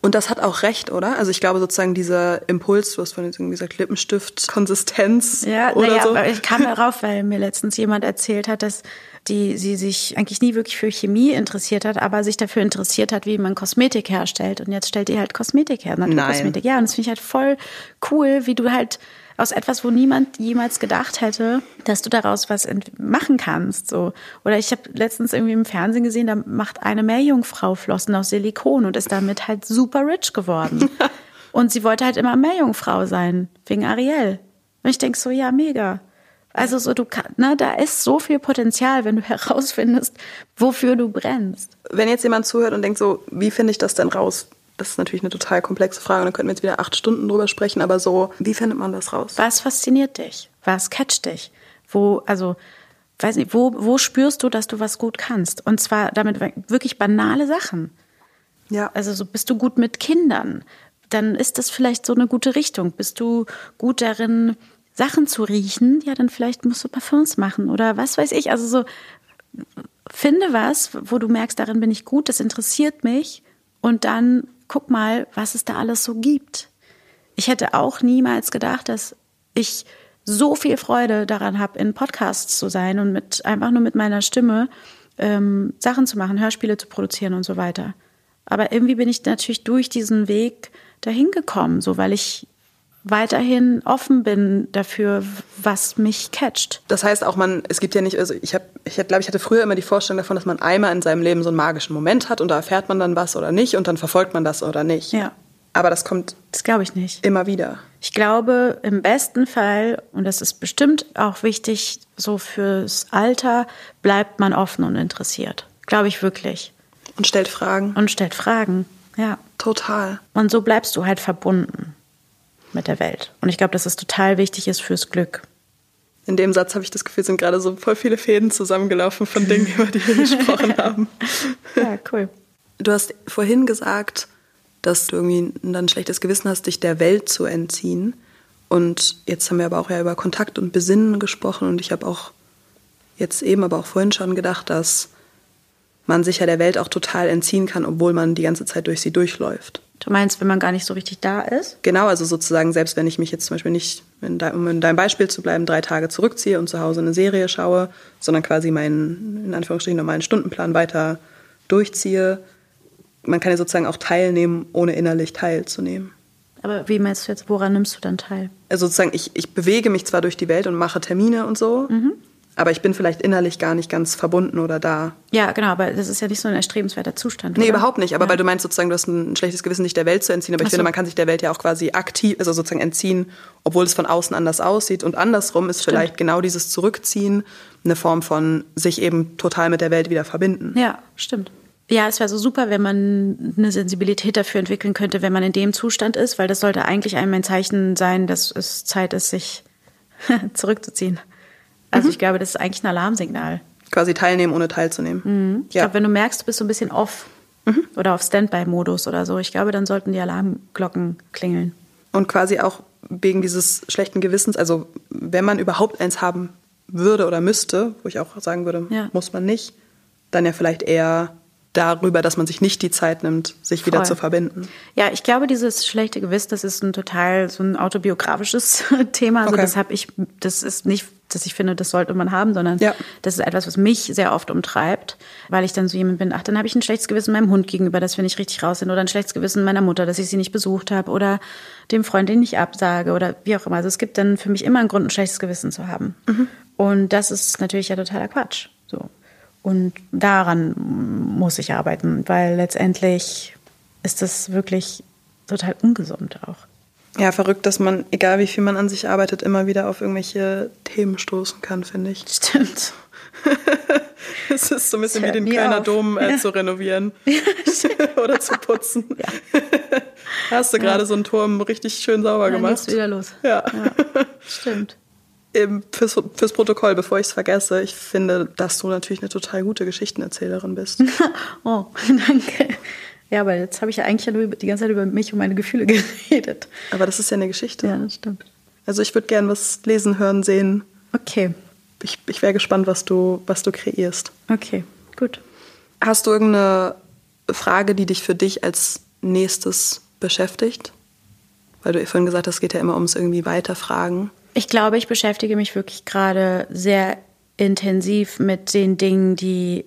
Und das hat auch recht, oder? Also ich glaube sozusagen dieser Impuls, du hast von dieser Klippenstift-Konsistenz ja, oder naja, so. Aber ich kam darauf, weil mir letztens jemand erzählt hat, dass die sie sich eigentlich nie wirklich für Chemie interessiert hat, aber sich dafür interessiert hat, wie man Kosmetik herstellt. Und jetzt stellt ihr halt Kosmetik her, Naturkosmetik. Ja, und das finde ich halt voll cool, wie du halt aus etwas, wo niemand jemals gedacht hätte, dass du daraus was machen kannst. So. Oder ich habe letztens irgendwie im Fernsehen gesehen, da macht eine Meerjungfrau Flossen aus Silikon und ist damit halt super rich geworden. [laughs] und sie wollte halt immer Meerjungfrau sein, wegen Ariel. Und ich denk so, ja, mega. Also so du ne, da ist so viel Potenzial, wenn du herausfindest, wofür du brennst. Wenn jetzt jemand zuhört und denkt so, wie finde ich das denn raus? das ist natürlich eine total komplexe Frage und da könnten wir jetzt wieder acht Stunden drüber sprechen, aber so, wie findet man das raus? Was fasziniert dich? Was catcht dich? Wo, also, weiß nicht, wo, wo spürst du, dass du was gut kannst? Und zwar damit wirklich banale Sachen. Ja. Also so bist du gut mit Kindern, dann ist das vielleicht so eine gute Richtung. Bist du gut darin, Sachen zu riechen? Ja, dann vielleicht musst du Parfums machen oder was weiß ich. Also so, finde was, wo du merkst, darin bin ich gut, das interessiert mich und dann guck mal, was es da alles so gibt. Ich hätte auch niemals gedacht, dass ich so viel Freude daran habe, in Podcasts zu sein und mit einfach nur mit meiner Stimme ähm, Sachen zu machen, Hörspiele zu produzieren und so weiter. Aber irgendwie bin ich natürlich durch diesen Weg dahin gekommen, so weil ich weiterhin offen bin dafür, was mich catcht. Das heißt auch, man, es gibt ja nicht, also ich habe, ich glaube, ich hatte früher immer die Vorstellung davon, dass man einmal in seinem Leben so einen magischen Moment hat und da erfährt man dann was oder nicht und dann verfolgt man das oder nicht. Ja. Aber das kommt. Das glaube ich nicht. Immer wieder. Ich glaube, im besten Fall, und das ist bestimmt auch wichtig, so fürs Alter, bleibt man offen und interessiert. Glaube ich wirklich. Und stellt Fragen. Und stellt Fragen, ja. Total. Und so bleibst du halt verbunden mit der Welt. Und ich glaube, dass es total wichtig ist fürs Glück. In dem Satz habe ich das Gefühl, sind gerade so voll viele Fäden zusammengelaufen von Dingen, über die wir [laughs] gesprochen haben. Ja, cool. Du hast vorhin gesagt, dass du irgendwie ein schlechtes Gewissen hast, dich der Welt zu entziehen. Und jetzt haben wir aber auch ja über Kontakt und Besinnen gesprochen. Und ich habe auch jetzt eben, aber auch vorhin schon gedacht, dass man sich ja der Welt auch total entziehen kann, obwohl man die ganze Zeit durch sie durchläuft. Du meinst, wenn man gar nicht so richtig da ist? Genau, also sozusagen, selbst wenn ich mich jetzt zum Beispiel nicht, um in deinem Beispiel zu bleiben, drei Tage zurückziehe und zu Hause eine Serie schaue, sondern quasi meinen, in Anführungsstrichen, normalen Stundenplan weiter durchziehe. Man kann ja sozusagen auch teilnehmen, ohne innerlich teilzunehmen. Aber wie meinst du jetzt, woran nimmst du dann teil? Also sozusagen, ich, ich bewege mich zwar durch die Welt und mache Termine und so, mhm aber ich bin vielleicht innerlich gar nicht ganz verbunden oder da. Ja, genau, aber das ist ja nicht so ein erstrebenswerter Zustand. Nee, oder? überhaupt nicht. Aber ja. weil du meinst sozusagen, du hast ein schlechtes Gewissen, dich der Welt zu entziehen. Aber ich so. finde, man kann sich der Welt ja auch quasi aktiv, also sozusagen entziehen, obwohl es von außen anders aussieht. Und andersrum ist Stimmt. vielleicht genau dieses Zurückziehen eine Form von sich eben total mit der Welt wieder verbinden. Ja, stimmt. Ja, es wäre so super, wenn man eine Sensibilität dafür entwickeln könnte, wenn man in dem Zustand ist, weil das sollte eigentlich einem ein Zeichen sein, dass es Zeit ist, sich [laughs] zurückzuziehen. Also mhm. ich glaube, das ist eigentlich ein Alarmsignal. Quasi teilnehmen, ohne teilzunehmen. Mhm. Ich ja. glaube, wenn du merkst, du bist so ein bisschen off mhm. oder auf Standby-Modus oder so, ich glaube, dann sollten die Alarmglocken klingeln. Und quasi auch wegen dieses schlechten Gewissens, also wenn man überhaupt eins haben würde oder müsste, wo ich auch sagen würde, ja. muss man nicht, dann ja vielleicht eher darüber, dass man sich nicht die Zeit nimmt, sich Voll. wieder zu verbinden. Ja, ich glaube, dieses schlechte Gewissen, das ist ein total so ein autobiografisches [laughs] Thema. Also okay. das habe ich, das ist nicht, dass ich finde, das sollte man haben, sondern ja. das ist etwas, was mich sehr oft umtreibt, weil ich dann so jemand bin, ach, dann habe ich ein schlechtes Gewissen meinem Hund gegenüber, dass wir nicht richtig raus sind, oder ein schlechtes Gewissen meiner Mutter, dass ich sie nicht besucht habe, oder dem Freund, den ich absage, oder wie auch immer. Also es gibt dann für mich immer einen Grund, ein schlechtes Gewissen zu haben. Mhm. Und das ist natürlich ja totaler Quatsch. So. Und daran muss ich arbeiten, weil letztendlich ist das wirklich total ungesund auch. Ja, verrückt, dass man, egal wie viel man an sich arbeitet, immer wieder auf irgendwelche Themen stoßen kann, finde ich. Stimmt. [laughs] Es ist so ein bisschen wie den Kölner auf. Dom äh, ja. zu renovieren [laughs] [laughs] oder zu putzen. Ja. Hast du gerade ja. so einen Turm richtig schön sauber Dann gemacht? Geht's wieder los. Ja. Stimmt. Fürs, fürs Protokoll, bevor ich es vergesse, ich finde, dass du natürlich eine total gute Geschichtenerzählerin bist. oh, danke. Ja, aber jetzt habe ich ja eigentlich nur die ganze Zeit über mich und meine Gefühle [laughs] geredet. Aber das ist ja eine Geschichte. Ja, das stimmt. Also ich würde gern was lesen, hören, sehen. Okay. Ich, ich wäre gespannt, was du, was du kreierst. Okay, gut. Hast du irgendeine Frage, die dich für dich als nächstes beschäftigt? Weil du vorhin gesagt hast, es geht ja immer ums irgendwie weiterfragen. Ich glaube, ich beschäftige mich wirklich gerade sehr intensiv mit den Dingen, die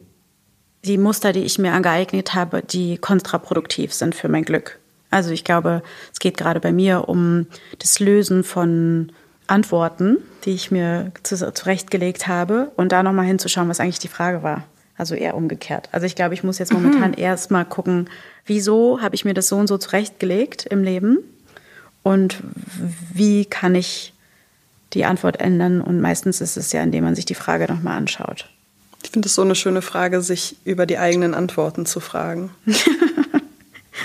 die Muster, die ich mir angeeignet habe, die kontraproduktiv sind für mein Glück. Also ich glaube, es geht gerade bei mir um das Lösen von Antworten, die ich mir zurechtgelegt habe und da nochmal hinzuschauen, was eigentlich die Frage war. Also eher umgekehrt. Also ich glaube, ich muss jetzt momentan mhm. erst mal gucken, wieso habe ich mir das so und so zurechtgelegt im Leben und wie kann ich die Antwort ändern. Und meistens ist es ja, indem man sich die Frage nochmal anschaut. Ich finde es so eine schöne Frage, sich über die eigenen Antworten zu fragen. [laughs]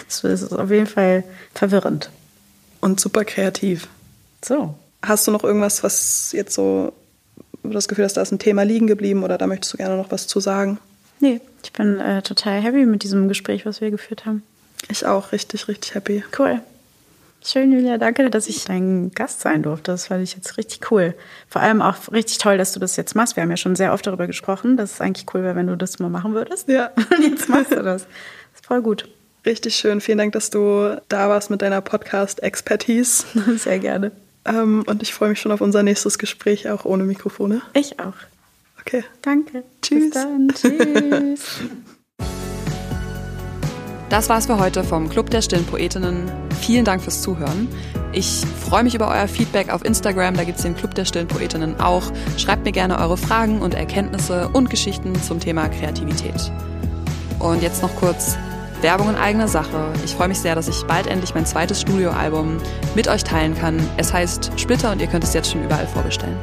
das ist auf jeden Fall verwirrend. Und super kreativ. So. Hast du noch irgendwas, was jetzt so, das Gefühl hast, da ist ein Thema liegen geblieben oder da möchtest du gerne noch was zu sagen? Nee, ich bin äh, total happy mit diesem Gespräch, was wir geführt haben. Ich auch, richtig, richtig happy. Cool. Schön, Julia. Danke, dass ich dein Gast sein durfte. Das fand ich jetzt richtig cool. Vor allem auch richtig toll, dass du das jetzt machst. Wir haben ja schon sehr oft darüber gesprochen, dass es eigentlich cool wäre, wenn du das mal machen würdest. Ja. [laughs] Und jetzt machst du das. Das ist voll gut. Richtig schön. Vielen Dank, dass du da warst mit deiner Podcast-Expertise. [laughs] Sehr gerne. Ähm, und ich freue mich schon auf unser nächstes Gespräch, auch ohne Mikrofone. Ich auch. Okay. Danke. Tschüss. Bis dann. Tschüss. [laughs] Das war's für heute vom Club der Stillen Poetinnen. Vielen Dank fürs Zuhören. Ich freue mich über euer Feedback auf Instagram, da gibt's den Club der Stillen Poetinnen auch. Schreibt mir gerne eure Fragen und Erkenntnisse und Geschichten zum Thema Kreativität. Und jetzt noch kurz Werbung in eigener Sache. Ich freue mich sehr, dass ich bald endlich mein zweites Studioalbum mit euch teilen kann. Es heißt Splitter und ihr könnt es jetzt schon überall vorbestellen.